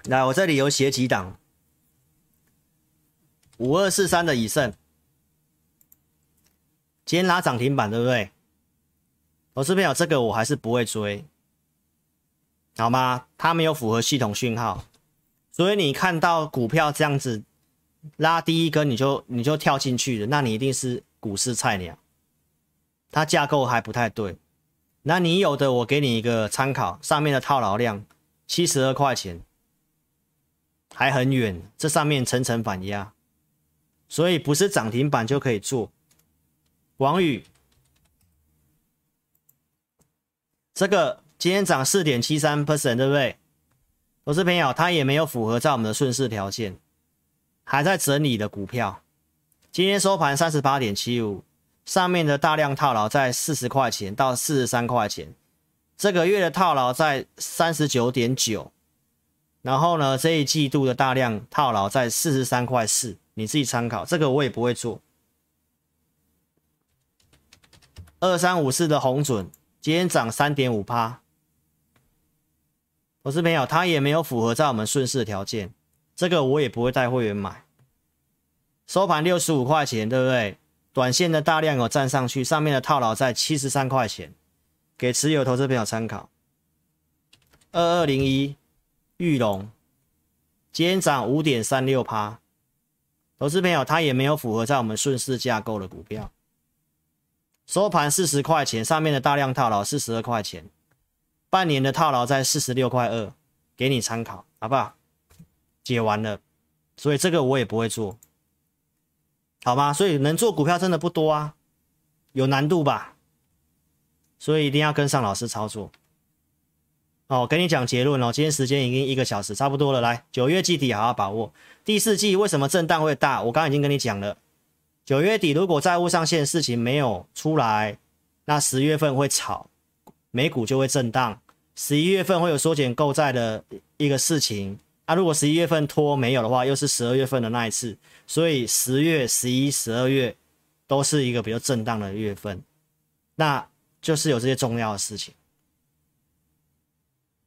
来，我这里有写几档，五二四三的以盛，今天拉涨停板，对不对？投资朋友，这个我还是不会追，好吗？它没有符合系统讯号，所以你看到股票这样子。拉第一根你就你就跳进去了，那你一定是股市菜鸟，它架构还不太对。那你有的我给你一个参考，上面的套牢量七十二块钱，还很远，这上面层层反压，所以不是涨停板就可以做。王宇这个今天涨四点七三 percent，对不对？我是朋友，它也没有符合在我们的顺势条件。还在整理的股票，今天收盘三十八点七五，上面的大量套牢在四十块钱到四十三块钱，这个月的套牢在三十九点九，然后呢，这一季度的大量套牢在四十三块四，你自己参考，这个我也不会做。二三五四的红准今天涨三点五趴，我是朋友，他也没有符合在我们顺势的条件。这个我也不会带会员买，收盘六十五块钱，对不对？短线的大量有站上去，上面的套牢在七十三块钱，给持有投资朋友参考。二二零一玉龙，今天涨五点三六趴，投资朋友他也没有符合在我们顺势架构的股票，收盘四十块钱，上面的大量套牢四十二块钱，半年的套牢在四十六块二，给你参考，好不好？解完了，所以这个我也不会做，好吗？所以能做股票真的不多啊，有难度吧？所以一定要跟上老师操作。哦，跟你讲结论哦，今天时间已经一个小时，差不多了。来，九月季底好好把握。第四季为什么震荡会大？我刚刚已经跟你讲了，九月底如果债务上限事情没有出来，那十月份会炒，美股就会震荡。十一月份会有缩减购债的一个事情。那、啊、如果十一月份拖没有的话，又是十二月份的那一次，所以十月、十一、十二月都是一个比较震荡的月份，那就是有这些重要的事情，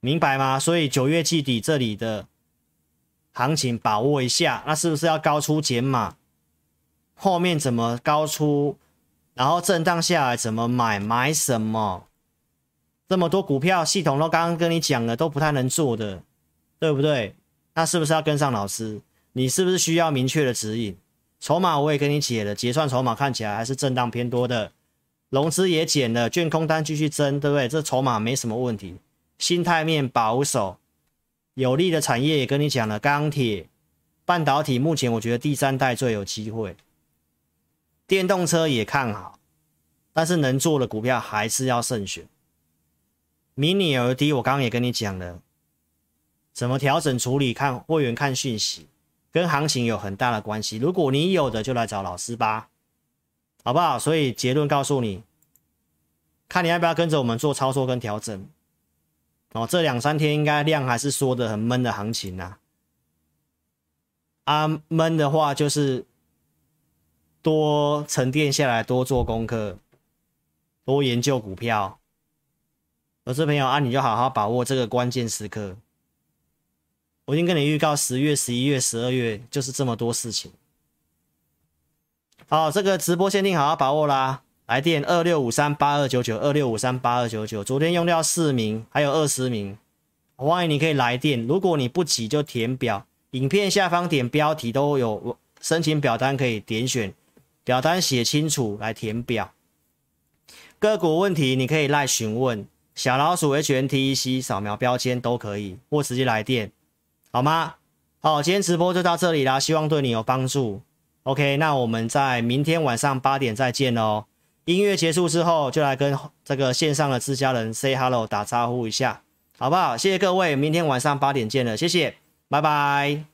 明白吗？所以九月季底这里的行情把握一下，那是不是要高出减码？后面怎么高出？然后震荡下来怎么买？买什么？这么多股票系统都刚刚跟你讲了，都不太能做的，对不对？那是不是要跟上老师？你是不是需要明确的指引？筹码我也跟你解了，结算筹码看起来还是震荡偏多的，融资也减了，券空单继续增，对不对？这筹码没什么问题，心态面保守，有利的产业也跟你讲了，钢铁、半导体，目前我觉得第三代最有机会。电动车也看好，但是能做的股票还是要慎选。迷你 LED，我刚刚也跟你讲了，怎么调整处理，看会员看讯息，跟行情有很大的关系。如果你有的，就来找老师吧，好不好？所以结论告诉你，看你要不要跟着我们做操作跟调整。哦，这两三天应该量还是说的很闷的行情呐。啊，闷的话就是多沉淀下来，多做功课，多研究股票。投资朋友啊，你就好好把握这个关键时刻。我已经跟你预告，十月、十一月、十二月就是这么多事情。好，这个直播限定好好把握啦。来电二六五三八二九九二六五三八二九九，昨天用掉四名，还有二十名，欢迎你可以来电。如果你不急就填表，影片下方点标题都有申请表单可以点选，表单写清楚来填表。个股问题你可以来询问。小老鼠 HNTEC 扫描标签都可以，或直接来电，好吗？好，今天直播就到这里啦，希望对你有帮助。OK，那我们在明天晚上八点再见哦。音乐结束之后，就来跟这个线上的自家人 say hello 打招呼一下，好不好？谢谢各位，明天晚上八点见了，谢谢，拜拜。